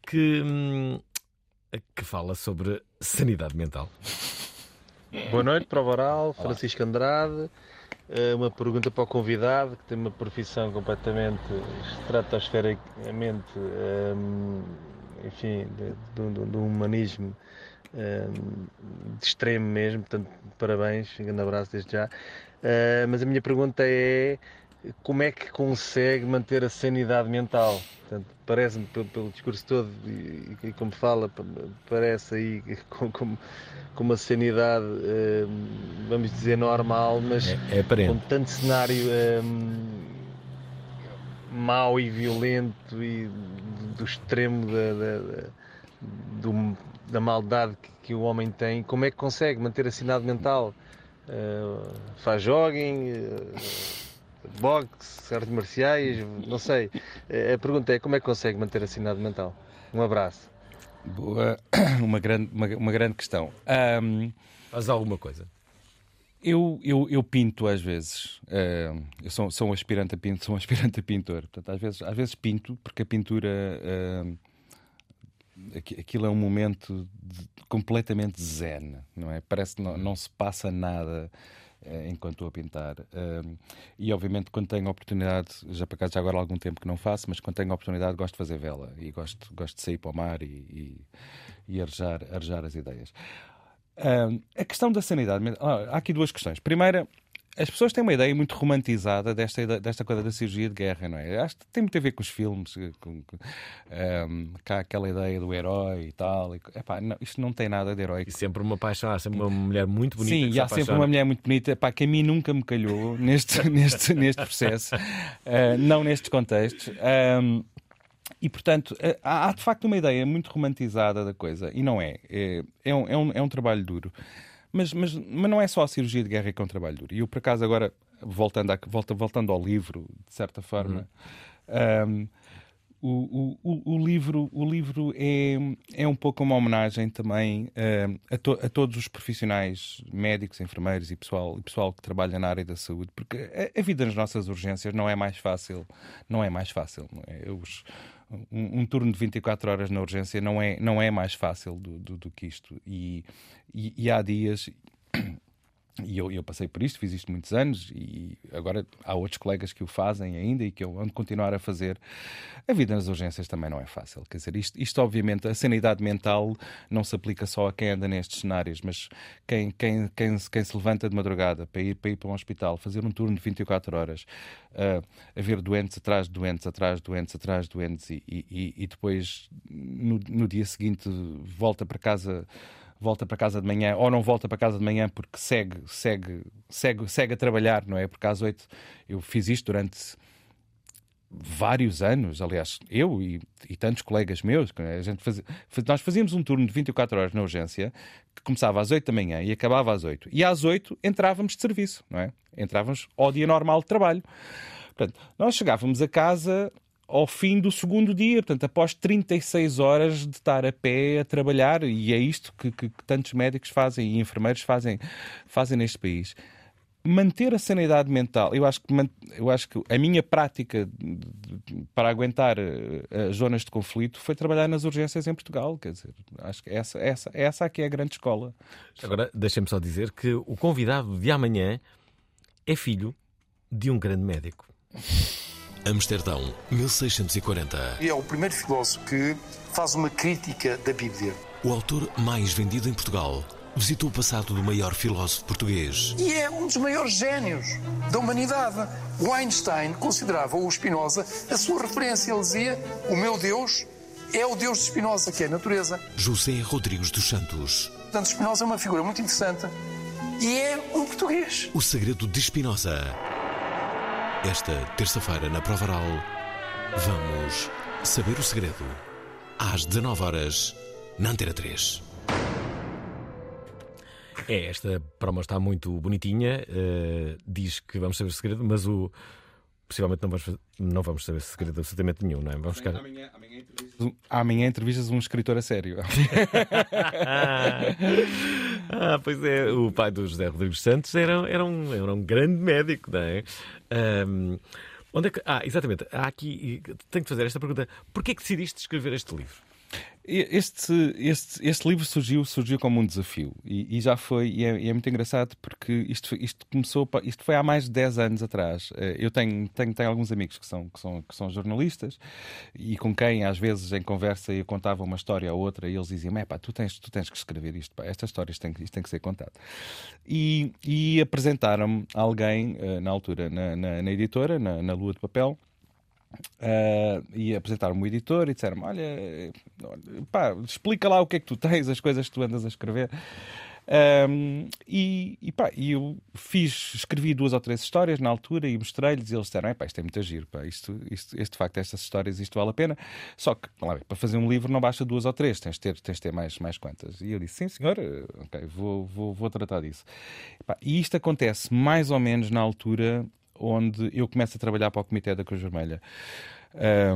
que, hum, que fala sobre sanidade mental. Boa noite, prova oral, Francisco Andrade. Eh, Uma pergunta para o convidado, que tem uma profissão completamente estratosfericamente, ehm, enfim, de, de- de- de um humanismo ehm, de extremo mesmo, portanto, parabéns, um grande abraço desde já. Eh, Mas a minha pergunta é como é que consegue manter a sanidade mental? Portanto, parece-me, pelo, pelo discurso todo e, e como fala, pa- parece aí com, com, com uma sanidade, eh, vamos dizer, normal, mas É- é com tanto cenário eh, mau e violento e do extremo da, da, da- do- da maldade que, que o homem tem, como é que consegue manter a sanidade mental? Eh, faz jogging? eh, boxe, artes marciais, não sei. Eh, A pergunta é como é que consegue manter a sanidade mental? Um abraço. Boa, uma grande, uma, uma grande questão. Ahm, Faz alguma coisa? Eu, eu, eu pinto às vezes. Ahm, eu sou, sou um aspirante a pinto, sou um aspirante a pintor. Portanto, às vezes, às vezes pinto, porque a pintura aqui- aquilo é um momento de- completamente zen, não é? Parece que não, não se passa nada enquanto estou a pintar. E obviamente quando tenho oportunidade, já para cá já agora há algum tempo que não faço, mas quando tenho oportunidade gosto de fazer vela e gosto, gosto de sair para o mar e, e, e arejar, arejar as ideias. A questão da sanidade, ah, há aqui duas questões. Primeira, as pessoas têm uma ideia muito romantizada desta, desta coisa da cirurgia de guerra, não é? Acho que tem muito a ver com os filmes, eh, com, com, um, cá aquela ideia do herói e tal. E, epá, não, isto não tem nada de heróico. E sempre uma paixão, há sempre uma mulher muito bonita. Sim, e há sempre uma mulher muito bonita pá, que a mim nunca me calhou neste, neste, neste processo, Ah, não nestes contextos. Ahm, e, portanto, ah, há, há de facto uma ideia muito romantizada da coisa, e não é. É, é, um, é, um, é um trabalho duro. Mas, mas, mas não é só a cirurgia de guerra que é um trabalho duro. E eu, por acaso, agora, voltando, à, volta, voltando ao livro, de certa forma, ahm, o, o, o, o livro, o livro é, é um pouco uma homenagem também a, to- a todos os profissionais, médicos, enfermeiros e pessoal, e pessoal que trabalha na área da saúde, porque a, a vida nas nossas urgências não é mais fácil, não é mais fácil. não é? Os- um, um turno de 24 horas na urgência não é, não é mais fácil do, do, do que isto. E, e, e há dias E eu, eu passei por isto, fiz isto muitos anos e agora há outros colegas que o fazem ainda e que eu ando continuar a fazer. A vida nas urgências também não é fácil. Quer dizer, isto, isto obviamente, a sanidade mental não se aplica só a quem anda nestes cenários, mas quem, quem, quem, quem se levanta de madrugada para ir, para ir para um hospital, fazer um turno de 24 horas, uh, a ver doentes atrás de doentes, atrás de doentes, atrás de doentes e, e, e depois no, no dia seguinte volta para casa volta para casa de manhã ou não volta para casa de manhã porque segue, segue, segue, segue a trabalhar, não é? Porque às oito eu fiz isto durante vários anos, aliás, eu e, e tantos colegas meus, a gente nós fazíamos um turno de 24 horas na urgência que começava às 8 da manhã e acabava às 8. E às 8 entrávamos de serviço, não é? Entrávamos ao dia normal de trabalho. Portanto, nós chegávamos a casa ao fim do segundo dia, portanto, após 36 horas de estar a pé a trabalhar, e é isto que, que, que tantos médicos fazem e enfermeiros fazem, fazem neste país manter a sanidade mental, eu acho que, eu acho que a minha prática para aguentar eh, as zonas de conflito foi trabalhar nas urgências em Portugal. Quer dizer, acho que essa, essa, essa aqui é a grande escola. Agora, deixem-me só dizer que o convidado de amanhã é filho de um grande médico. Amsterdão, 1640. E é o primeiro filósofo que faz uma crítica da Bíblia. O autor mais vendido em Portugal visitou o passado do maior filósofo português. E é um dos maiores génios da humanidade. O Einstein considerava o Spinoza a sua referência. Ele dizia: O meu Deus é o Deus de Spinoza, que é a natureza. José Rodrigues dos Santos. Portanto, Spinoza é uma figura muito interessante e é um português. O segredo de Spinoza. Esta terça-feira, na Prova Oral, vamos saber o segredo. Às 19 horas na Antena 3. É, esta promo está muito bonitinha. Uh, diz que vamos saber o segredo, mas o. Possivelmente não vamos, não vamos saber segredo absolutamente nenhum, não é? Vamos ficar... amanhã, amanhã, entrevistas, amanhã entrevistas um escritor a sério. ah, pois é, o pai do José Rodrigues Santos era, era, um, era um grande médico, não é? Um, onde é que... Ah, exatamente. Há aqui. Tenho que fazer esta pergunta. Porquê é que decidiste escrever este livro? Este, este, este livro surgiu, surgiu como um desafio e, e já foi, e é, e é, muito engraçado porque isto, isto começou, isto foi há mais de 10 anos atrás. Eh, eu tenho, tenho, tenho alguns amigos que são, que, são, que são jornalistas e com quem às vezes em conversa eu contava uma história ou outra e eles diziam: pá, tu tens, tu tens que escrever isto, pá, estas histórias têm, isto tem que ser contado. E, e apresentaram-me alguém eh, na altura na, na, na editora, na, na Lua de Papel Uh, e apresentaram-me o editor e disseram-me: Olha, pá, explica lá o que é que tu tens, as coisas que tu andas a escrever. Um, e, e, pá, e eu fiz, escrevi duas ou três histórias na altura e mostrei-lhes e eles disseram: pá, isto é muito giro, pá, isto, isto, este, facto, estas histórias, isto vale a pena. Só que, lá, para fazer um livro não basta duas ou três, tens de ter, tens de ter mais, mais quantas. E eu disse: sim, senhor, ok, vou, vou, vou tratar disso. Pá, e isto acontece mais ou menos na altura onde eu começo a trabalhar para o Comitê da Cruz Vermelha,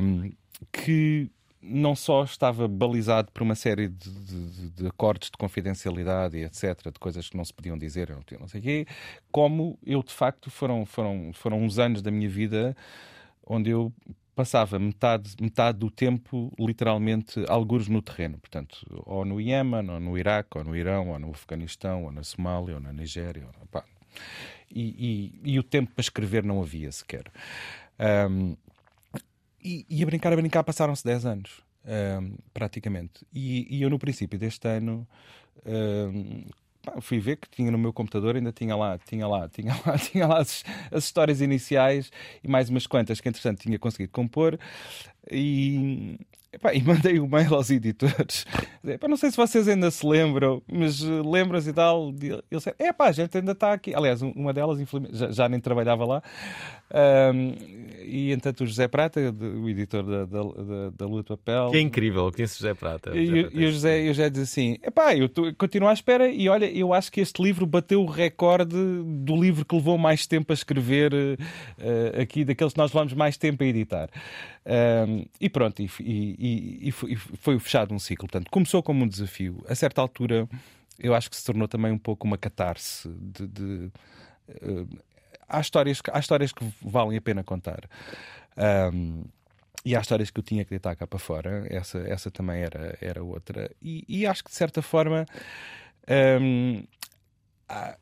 um, que não só estava balizado por uma série de, de, de, acordos de confidencialidade e etc., de coisas que não se podiam dizer, não sei o quê, como eu, de facto, foram, foram, foram uns anos da minha vida onde eu passava metade, metade do tempo, literalmente, algures no terreno. Portanto, ou no Iémen, ou no Iraque, ou no Irão, ou no Afeganistão, ou na Somália, ou na Nigéria. Ou, pá, e, e, e, o tempo para escrever não havia sequer. Um, e, e, a brincar, a brincar, passaram-se 10 anos, um, praticamente. E, e, eu, no princípio deste ano, um, fui ver que tinha no meu computador, ainda tinha lá, tinha lá, tinha lá, tinha lá as, as histórias iniciais e mais umas quantas que, entretanto, tinha conseguido compor. E, Epá, e mandei o um mail aos editores. Epá, não sei se vocês ainda se lembram, mas eh, lembram-se e tal. Eles disseram: é pá, a gente ainda está aqui. Aliás, uma delas, infelizmente, já, já nem trabalhava lá. Um, e entanto, o José Prata, o editor da, da, da, da Lua de Papel. Que é incrível, conheço o José Prata. E, José Prata. e o José, o José diz assim: é pá, eu tô, continuo à espera. E olha, eu acho que este livro bateu o recorde do livro que levou mais tempo a escrever uh, aqui, daqueles que nós levamos mais tempo a editar. Um, e pronto, e, e, e, foi, e, foi, fechado um ciclo. Portanto, começou como um desafio. A certa altura, eu acho que se tornou também um pouco uma catarse de. de uh, há, histórias, há histórias que valem a pena contar. Um, e há histórias que eu tinha que deitar cá para fora. Essa, essa também era, era outra. E, acho que, de certa forma, há,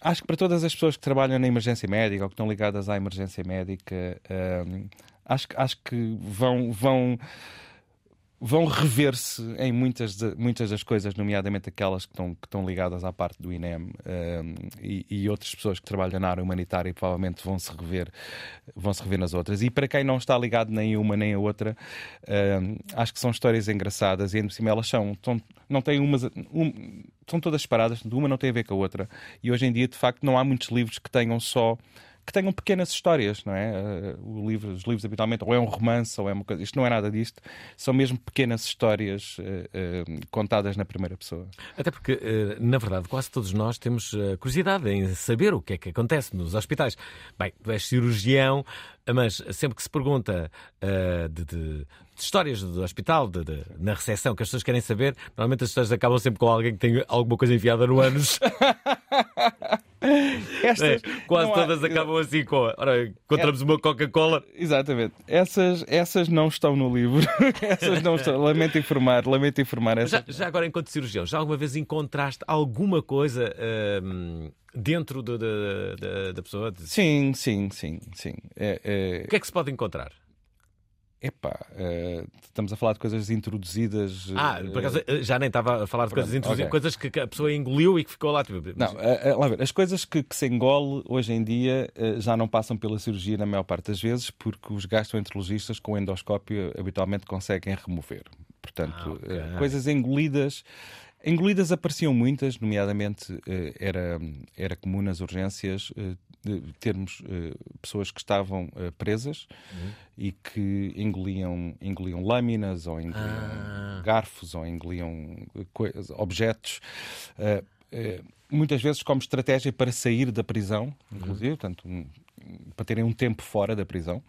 acho que para todas as pessoas que trabalham na emergência médica ou que estão ligadas à emergência médica, acho, acho que vão. vão vão rever-se em muitas, de- muitas das coisas, nomeadamente aquelas que estão, que estão ligadas à parte do INEM um, e, e outras pessoas que trabalham na área humanitária provavelmente vão se rever, vão se rever nas outras. E para quem não está ligado nem a uma nem a outra, um, acho que são histórias engraçadas e ainda por cima elas são, não têm umas. um- são todas separadas, uma não tem a ver com a outra. E hoje em dia, de facto, não há muitos livros que tenham só que tenham pequenas histórias, não é? Eh, livro, os livros habitualmente ou é um romance ou é uma coisa. Isto não é nada disto. São mesmo pequenas histórias eh, contadas na primeira pessoa. Até porque, na verdade, quase todos nós temos curiosidade em saber o que é que acontece nos hospitais. Bem, tu és cirurgião, mas sempre que se pergunta eh, de, de- de histórias do hospital, de- na recepção, que as pessoas querem saber, normalmente as histórias acabam sempre com alguém que tem alguma coisa enfiada no ânus. Estas É, quase há- todas acabam assim com. Ora, encontramos uma Coca-Cola. Exatamente. Essas, essas não estão no livro. essas não estão. Lamento informar, lamento informar. Já, Essa... já agora, enquanto cirurgião, já alguma vez encontraste alguma coisa hum, dentro da- da pessoa? Sim, sim, sim, sim. É, é... O que é que se pode encontrar? Epá, eh, estamos a falar de coisas introduzidas. Ah, por acaso eh, já nem estava a falar de Pronto, coisas introduzidas, ok. coisas que a pessoa engoliu e que ficou lá. Tipo, Não, eh, eh, lá ver, as coisas que, que se engole hoje em dia eh, já não passam pela cirurgia na maior parte das vezes, porque os gastroenterologistas com endoscópio habitualmente conseguem remover. Portanto, Ah, ok. eh, coisas engolidas. Engolidas apareciam muitas, nomeadamente eh, era, era comum nas urgências eh, de termos eh, pessoas que estavam eh, presas Uhum. e que engoliam, engoliam lâminas ou engoliam Ah. garfos ou engoliam eh, objetos. muitas vezes como estratégia para sair da prisão, inclusive, portanto, um- para terem um tempo fora da prisão.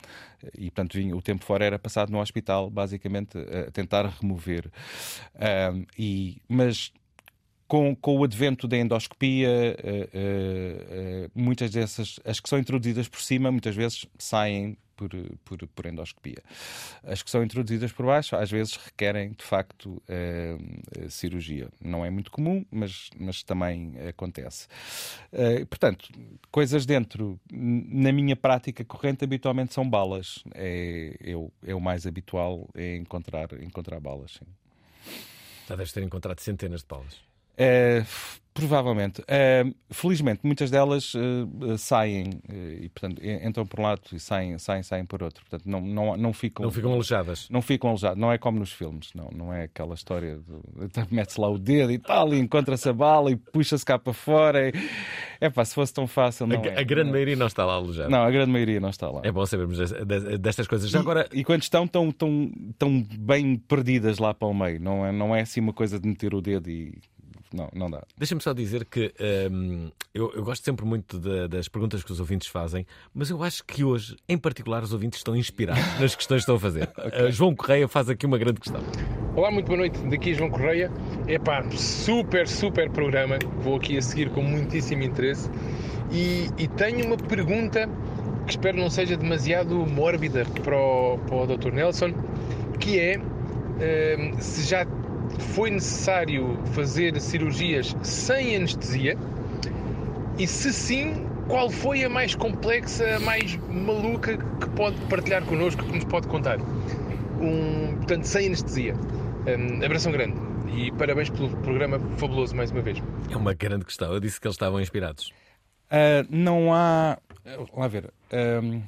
E, portanto, vinha- o tempo fora era passado no hospital, basicamente, a tentar remover. E, mas com, com o advento da endoscopia, eh, eh, muitas dessas, as que são introduzidas por cima, muitas vezes saem por, por, por endoscopia. As que são introduzidas por baixo, às vezes requerem, de facto, cirurgia. Não é muito comum, mas, mas também acontece. Portanto, coisas dentro, na minha prática corrente, habitualmente são balas. É, o, é o mais habitual é encontrar, encontrar balas. Sim. Já deves ter encontrado centenas de balas. F- provavelmente. Eh, felizmente, muitas delas eh, saem eh, e, portanto, en- entram por um lado e saem, saem, saem por outro. Portanto, não, não, não ficam. Não ficam alejadas. Não ficam alejadas. Não é como nos filmes. Não, não é aquela história. De, mete-se lá o dedo e tal, e encontra-se a bala e puxa-se cá para fora. É pá, se fosse tão fácil. Não a, é. a grande Não. maioria não está lá alojada. Não, a grande maioria não está lá. É bom sabermos des- des- destas coisas. Já E- agora, E quando estão, estão, estão, estão bem perdidas lá para o meio. Não é, não é assim uma coisa de meter o dedo e. Não, não dá. Deixa-me só dizer que hum, eu, eu gosto sempre muito da- das perguntas que os ouvintes fazem, mas eu acho que hoje, em particular, os ouvintes estão inspirados nas questões que estão a fazer. Uh, João Correia faz aqui uma grande questão. Olá, muito boa noite. Daqui é João Correia. Epá, super, super programa. Vou aqui a seguir com muitíssimo interesse. E, e tenho uma pergunta que espero não seja demasiado mórbida para o, para o Dr. Nelson, que é hum, se já foi necessário fazer cirurgias sem anestesia e se sim, qual foi a mais complexa, a mais maluca que pode partilhar connosco, que nos pode contar? Um, portanto, sem anestesia. Um, abração grande e parabéns pelo programa fabuloso mais uma vez. É uma grande questão. Eu disse que eles estavam inspirados. Ah, não há. Lá ver. ahm,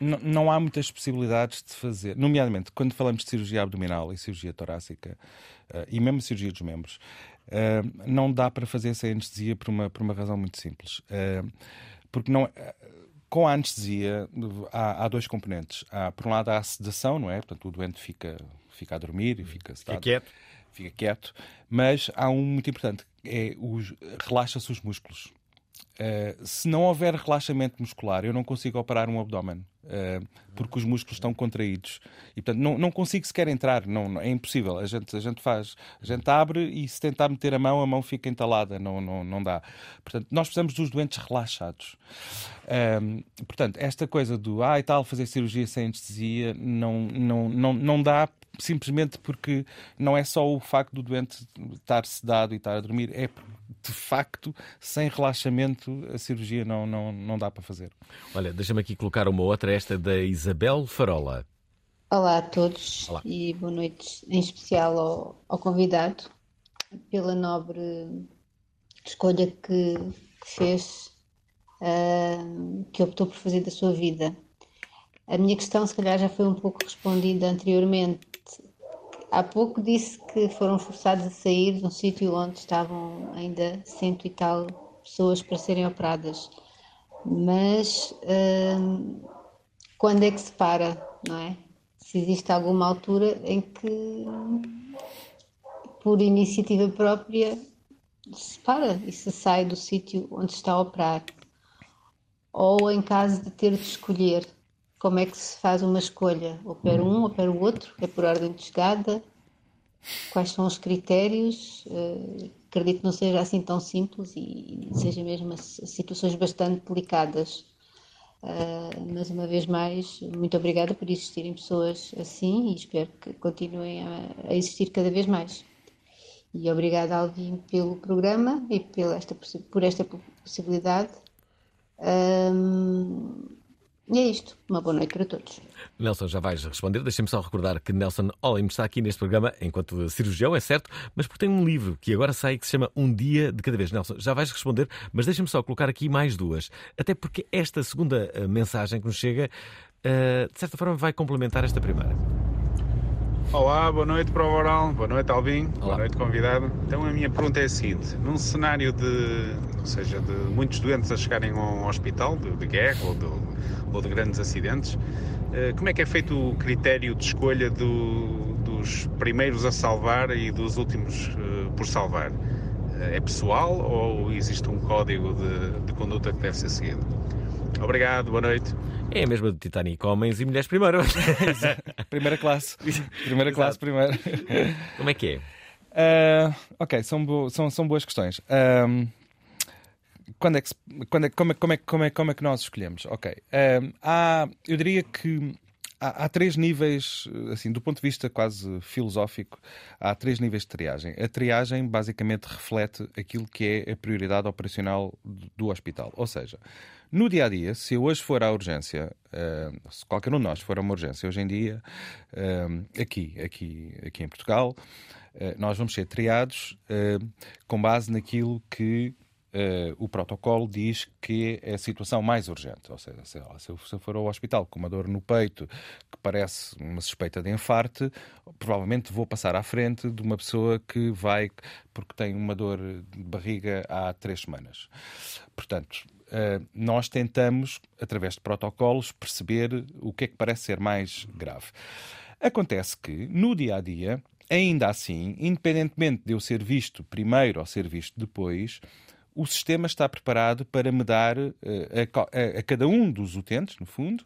não, não há muitas possibilidades de fazer, nomeadamente quando falamos de cirurgia abdominal e cirurgia torácica ah, e mesmo cirurgia dos membros, ah, não dá para fazer sem anestesia por uma, por uma razão muito simples. Ah, porque não. com a anestesia há, há dois componentes. Há, por um lado, há a sedação, não é? Portanto, o doente fica, fica a dormir e fica sedado. quieto. Fica quieto. Mas há um muito importante: é os, relaxa-se os músculos. Uh, se não houver relaxamento muscular, eu não consigo operar um abdômen, uh, porque os músculos estão contraídos. E, portanto, não, não consigo sequer entrar, não, não- é impossível. A gente, a gente faz, a gente abre e se tentar meter a mão, a mão fica entalada, não, não, não dá. Portanto, nós precisamos dos doentes relaxados. Um, portanto, esta coisa do, ah, e tal, fazer cirurgia sem anestesia, não, não, não, não dá simplesmente porque não é só o facto do doente estar sedado e estar a dormir, é porque, de facto, sem relaxamento, a cirurgia não, não, não dá para fazer. Olha, deixa-me aqui colocar uma outra, esta da Isabel Farola. Olá a todos Olá. e boa noite, em especial ao, ao convidado, pela nobre escolha que, que fez, ah, que optou por fazer da sua vida. A minha questão, se calhar, já foi um pouco respondida anteriormente. Há pouco disse que foram forçados a sair de um sítio onde estavam ainda cento e tal pessoas para serem operadas. Mas ah, quando é que se para, não é? Se existe alguma altura em que, por iniciativa própria, se para e se sai do sítio onde está a operar. Ou em caso de ter de escolher, como é que se faz uma escolha? Opera um, opera o outro? É por ordem de chegada? Quais são os critérios? Eh, acredito que não seja assim tão simples e seja mesmo situações bastante delicadas. Uh, mas uma vez mais, muito obrigada por existirem pessoas assim e espero que continuem a, a existir cada vez mais. E obrigada, Alvin, pelo programa e pela esta, por esta possibilidade. Um, e é isto. Uma boa noite para todos. Nelson, já vais responder. Deixa-me só recordar que Nelson Olim está aqui neste programa enquanto cirurgião, é certo, mas porque tem um livro que agora sai que se chama Um Dia de Cada Vez. Nelson, já vais responder, mas deixa-me só colocar aqui mais duas. Até porque esta segunda eh, mensagem que nos chega, eh, de certa forma, vai complementar esta primeira. Olá, boa noite para o Oral, boa noite Alvin, boa noite convidado. Então a minha pergunta é a seguinte, num cenário de, ou seja, de muitos doentes a chegarem a um hospital de, de guerra ou de, ou de grandes acidentes, eh, como é que é feito o critério de escolha do- dos primeiros a salvar e dos últimos eh, por salvar? Eh, É pessoal ou existe um código de, de conduta que deve ser seguido? Obrigado, boa noite. É a mesma do Titanic, homens e mulheres primeiro. Primeira classe. Primeira classe primeiro. Como é que é? Ah, ok, são, bo- são, são boas questões. Quando é que, quando é, como, é, como, é, como, é, como é que nós escolhemos? Ok. Há, eu diria que há, há três níveis, assim, do ponto de vista quase filosófico, há três níveis de triagem. A triagem basicamente reflete aquilo que é a prioridade operacional do, hospital. Ou seja, no dia a dia, se eu hoje for à urgência, ah, se qualquer um de nós for a uma urgência hoje em dia, ah, aqui, aqui, aqui em Portugal, ah, nós vamos ser triados com base naquilo que ah, o protocolo diz que é a situação mais urgente. Ou seja, se eu, for ao hospital com uma dor no peito que parece uma suspeita de infarte, provavelmente vou passar à frente de uma pessoa que vai porque tem uma dor de barriga há três semanas. Portanto, Uh, nós tentamos, através de protocolos, perceber o que é que parece ser mais grave. Acontece que, no dia a dia, ainda assim, independentemente de eu ser visto primeiro ou ser visto depois, o sistema está preparado para me dar uh, a, a- cada um dos utentes, no fundo,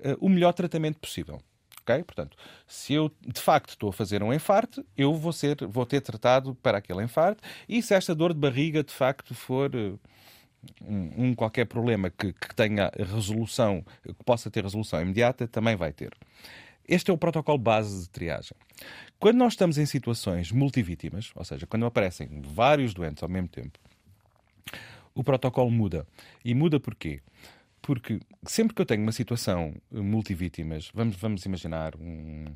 uh, o melhor tratamento possível. Ok? Portanto, se eu de facto estou a fazer um infarte, eu vou, ser, vou ter tratado para aquele infarte, e se esta dor de barriga de facto for. uh, um, um qualquer problema que, que tenha resolução, que possa ter resolução imediata, também vai ter. Este é o protocolo base de triagem. Quando nós estamos em situações multivítimas, ou seja, quando aparecem vários doentes ao mesmo tempo, o protocolo muda. E muda porquê? Porque sempre que eu tenho uma situação multivítimas, vamos, vamos imaginar um,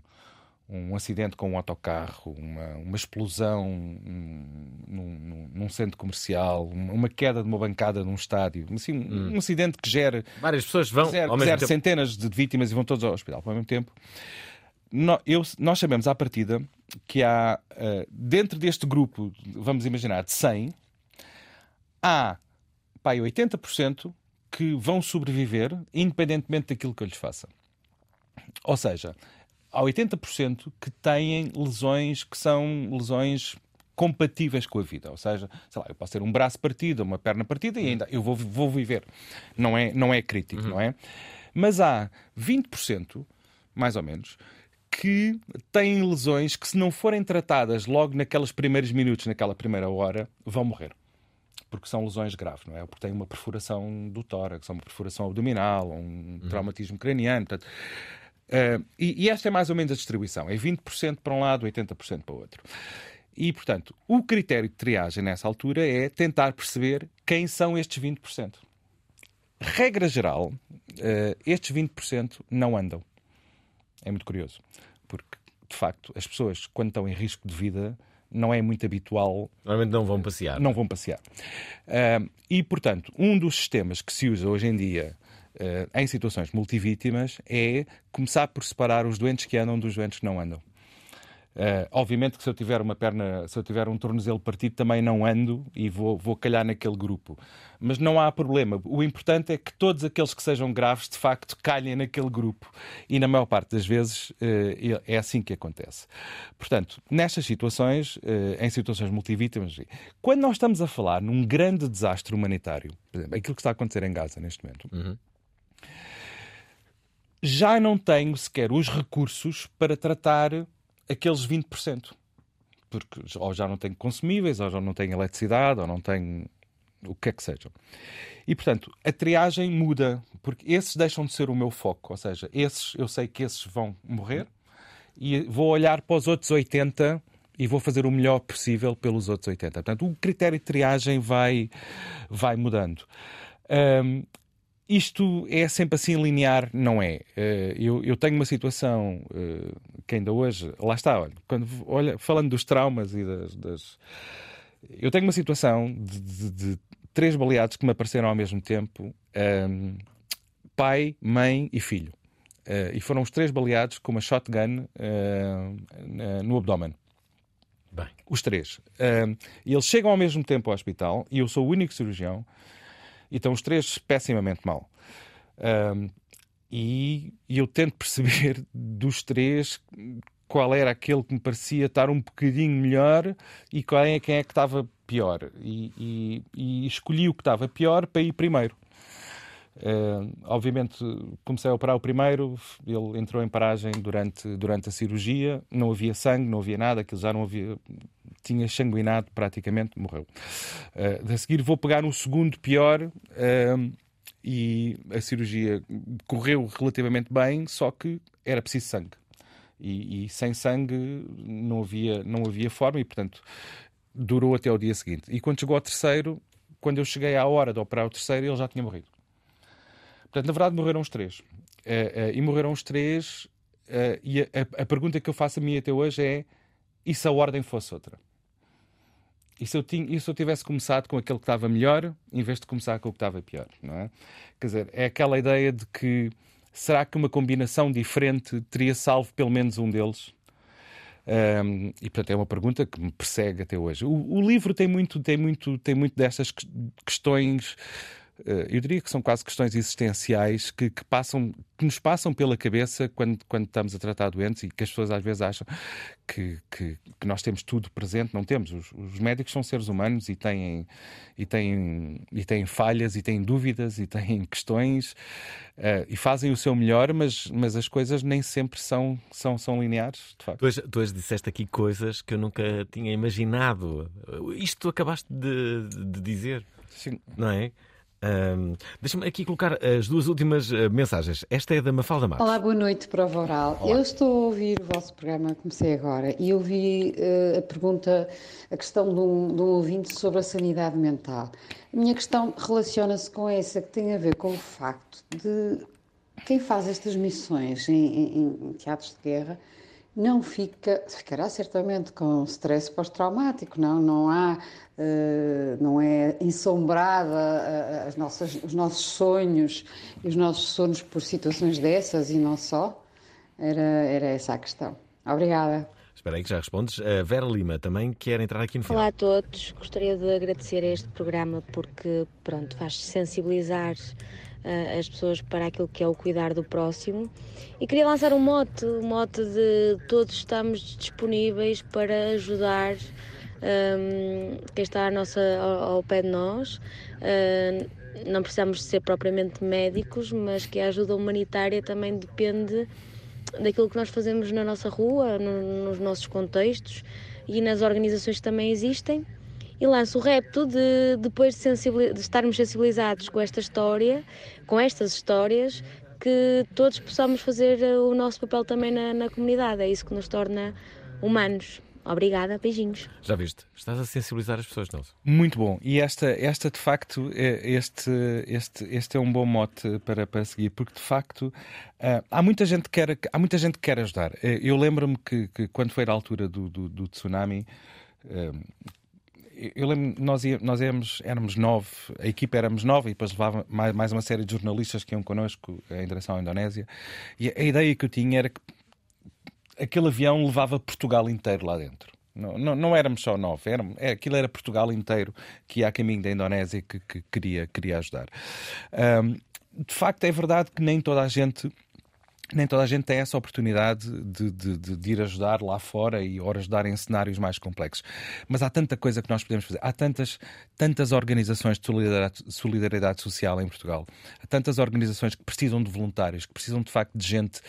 um acidente com um autocarro, uma, uma explosão um, num, num- centro comercial, uma uma queda de uma bancada num estádio, assim, um, um acidente que gera Várias pessoas vão gera, ao gera centenas de vítimas e vão todos ao hospital ao mesmo tempo. No- eu- nós sabemos à partida que há, eh, dentro deste grupo, vamos imaginar, de 100, há pá, aí 80% que vão sobreviver independentemente daquilo que eu lhes faça. Ou seja, há 80% que têm lesões que são lesões compatíveis com a vida. Ou seja, sei lá, eu posso ter um braço partido, uma perna partida e ainda eu vou, vou viver. Não é, não é crítico, não é? Mas há 20%, mais ou menos, que têm lesões que, se não forem tratadas logo naqueles primeiros minutos, naquela primeira hora, vão morrer porque são lesões graves, não é? Ou porque tem uma perfuração do tórax, ou uma perfuração abdominal, ou um traumatismo craniano. Portanto, eh, e, e esta é mais ou menos a distribuição. É 20% para um lado, 80% para o outro. E, portanto, o critério de triagem nessa altura é tentar perceber quem são estes 20%. Regra geral, eh, estes 20% não andam. É muito curioso, porque, de facto, as pessoas, quando estão em risco de vida, não é muito habitual. Normalmente não vão passear. Não vão passear. Uh, e, portanto, um dos sistemas que se usa hoje em dia uh, em situações multivítimas é começar por separar os doentes que andam dos doentes que não andam. Uh, obviamente que se eu tiver uma perna, se eu tiver um tornozelo partido, também não ando e vou, vou calhar naquele grupo. Mas não há problema. O importante é que todos aqueles que sejam graves, de facto, calhem naquele grupo. E na maior parte das vezes uh, é assim que acontece. Portanto, nestas situações, uh, em situações multivítimas, quando nós estamos a falar num grande desastre humanitário, por exemplo, aquilo que está a acontecer em Gaza neste momento. Uhum. Já não tenho sequer os recursos para tratar aqueles 20%. Porque ou já não tenho consumíveis, ou já não tenho eletricidade, ou não tenho o que é que seja. E, portanto, a triagem muda, porque esses deixam de ser o meu foco. Ou seja, esses, eu sei que esses vão morrer e vou olhar para os outros 80 e vou fazer o melhor possível pelos outros 80. Portanto, o critério de triagem vai, vai mudando. Um, isto é sempre assim linear? Não é. Eu, eu tenho uma situação que ainda hoje, lá está, olha, quando, olha falando dos traumas e das, das... Eu tenho uma situação de, de, de, três baleados que me apareceram ao mesmo tempo: um, pai, mãe e filho. Uh, e foram os três baleados com uma shotgun uh, no abdômen. Bem. Os três. Uh, e eles chegam ao mesmo tempo ao hospital e eu sou o único cirurgião e estão os três pessimamente mal. Um, e, e, eu tento perceber dos três qual era aquele que me parecia estar um bocadinho melhor e quem é, quem é que estava pior. E, e, e escolhi o que estava pior para ir primeiro. Uh, obviamente comecei a operar o primeiro, ele entrou em paragem durante, durante a cirurgia, não havia sangue, não havia nada, aquilo já não havia, tinha sanguinado praticamente, morreu. Uh, a seguir vou pegar um segundo pior uh, e a cirurgia correu relativamente bem, só que era preciso sangue. E, e, sem sangue não havia, não havia forma e, portanto, durou até o dia seguinte. E quando chegou ao terceiro, quando eu cheguei à hora de operar o terceiro, ele já tinha morrido. Portanto, na verdade, morreram os três. Uh, uh, e morreram os três. Uh, e a, a, pergunta que eu faço a mim até hoje é: e se a ordem fosse outra? E se eu, tinha, e se eu tivesse começado com aquele que estava melhor, em vez de começar com o que estava pior? Não é? Quer dizer, é aquela ideia de que será que uma combinação diferente teria salvo pelo menos um deles? Um, e portanto é uma pergunta que me persegue até hoje. O, o livro tem muito, tem muito, tem muito destas questões eu diria que são quase questões existenciais que, que, passam, que nos passam pela cabeça quando, quando estamos a tratar doentes e que as pessoas às vezes acham que, que, que nós temos tudo presente. Não temos. Os, os, médicos são seres humanos e têm, e, têm, e têm falhas e têm dúvidas e têm questões uh, e fazem o seu melhor, mas, mas as coisas nem sempre são, são, são lineares, de facto. Tu hoje, tu hoje disseste aqui coisas que eu nunca tinha imaginado. Isto tu acabaste de, de dizer. Sim. Não é? Um, Deixa-me aqui colocar as duas últimas uh, mensagens. Esta é da Mafalda Matos. Olá, boa noite, Prova Oral. Olá. Eu estou a ouvir o vosso programa, comecei agora, e ouvi uh, a pergunta, a questão de um, de um ouvinte sobre a sanidade mental. A minha questão relaciona-se com essa, que tem a ver com o facto de quem faz estas missões em, em, em teatros de guerra não fica, ficará certamente com stress pós-traumático, não, não há, não é ensombrada uh, as nossas, os nossos sonhos e os nossos sonhos por situações dessas e não só. Era, era essa a questão. Obrigada. Espera aí que já respondes. A Vera Lima também quer entrar aqui no final. Olá a todos. Gostaria de agradecer a este programa porque, pronto, faz sensibilizar uh, as pessoas para aquilo que é o cuidar do próximo. E queria lançar um mote, um mote de todos estamos disponíveis para ajudar um, quem está nossa, ao, ao pé de nós. Uh, não precisamos ser propriamente médicos, mas que a ajuda humanitária também depende daquilo que nós fazemos na nossa rua, no, nos nossos contextos e nas organizações que também existem e lanço o repto de, depois de, de estarmos sensibilizados com esta história, com estas histórias, que todos possamos fazer o nosso papel também na, na comunidade. É isso que nos torna humanos. Obrigada, beijinhos. Já viste? Estás a sensibilizar as pessoas, Nelson. Muito bom. E esta, esta de facto, é- este, este, este é um bom mote para, para seguir, porque de facto ah, há, muita gente que quer, há muita gente que quer ajudar. Eh, Eu lembro-me que, que quando foi a altura do, do, do tsunami. ah, eu lembro, nós, ia- nós éramos, éramos nove, a equipa éramos nove e depois levava mais, mais uma série de jornalistas que iam connosco em direção à Indonésia. E a ideia que eu tinha era que aquele avião levava Portugal inteiro lá dentro. Não, não, não éramos só nove, éramos, é, aquilo era Portugal inteiro que ia a caminho da Indonésia que, que queria, queria ajudar. Ahm, de facto, é verdade que nem toda a gente. Nem toda a gente tem essa oportunidade de, de- de- de ir ajudar lá fora e ou ajudar em cenários mais complexos. Mas há tanta coisa que nós podemos fazer. Há tantas, tantas organizações de solidariedade, solidariedade social em Portugal. Há tantas organizações que precisam de voluntários, que precisam de facto de gente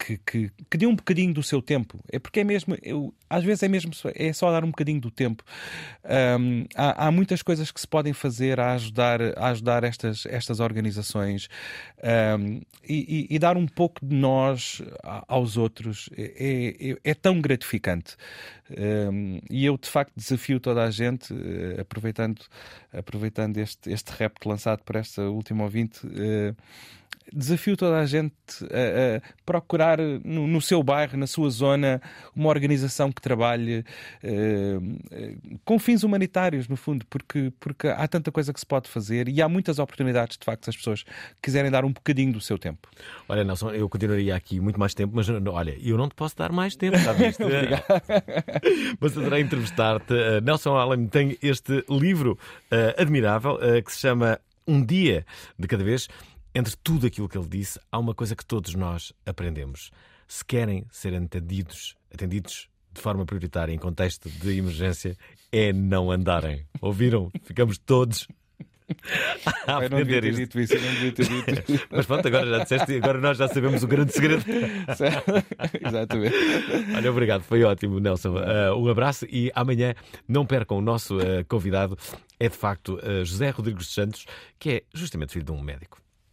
que, que, que dê um bocadinho do seu tempo. É porque é mesmo, eu, às vezes é mesmo é só dar um bocadinho do tempo. Ahm, há, há muitas coisas que se podem fazer a ajudar, a ajudar estas, estas organizações ahm, e, e- dar um pouco de nós aos outros é, é- é tão gratificante. Ahm, e eu de facto desafio toda a gente, eh, aproveitando, aproveitando este, este repto lançado por esta última ouvinte. eh, desafio toda a gente a, a procurar no, no seu bairro, na sua zona, uma organização que trabalhe eh, eh, com fins humanitários, no fundo, porque, porque há tanta coisa que se pode fazer e há muitas oportunidades, de facto, se as pessoas quiserem dar um bocadinho do seu tempo. Olha, Nelson, eu continuaria aqui muito mais tempo, mas olha, eu não te posso dar mais tempo, já viste? Obrigado. mas adorei entrevistar-te. Uh, Nelson Allen tem este livro uh, admirável uh, que se chama Um Dia de Cada Vez. Entre tudo aquilo que ele disse, há uma coisa que todos nós aprendemos. Se querem ser atendidos, atendidos de forma prioritária em contexto de emergência, é não andarem. Ouviram? Ficamos todos a Eu não devia aprender ter dito isso, eu não devia ter dito. Mas pronto, agora já disseste, agora nós já sabemos o grande segredo. Exatamente. Olha, obrigado, foi ótimo, Nelson. Uh, um abraço e amanhã não percam o nosso uh, convidado. É de facto uh, José Rodrigues dos Santos, que é justamente filho de um médico.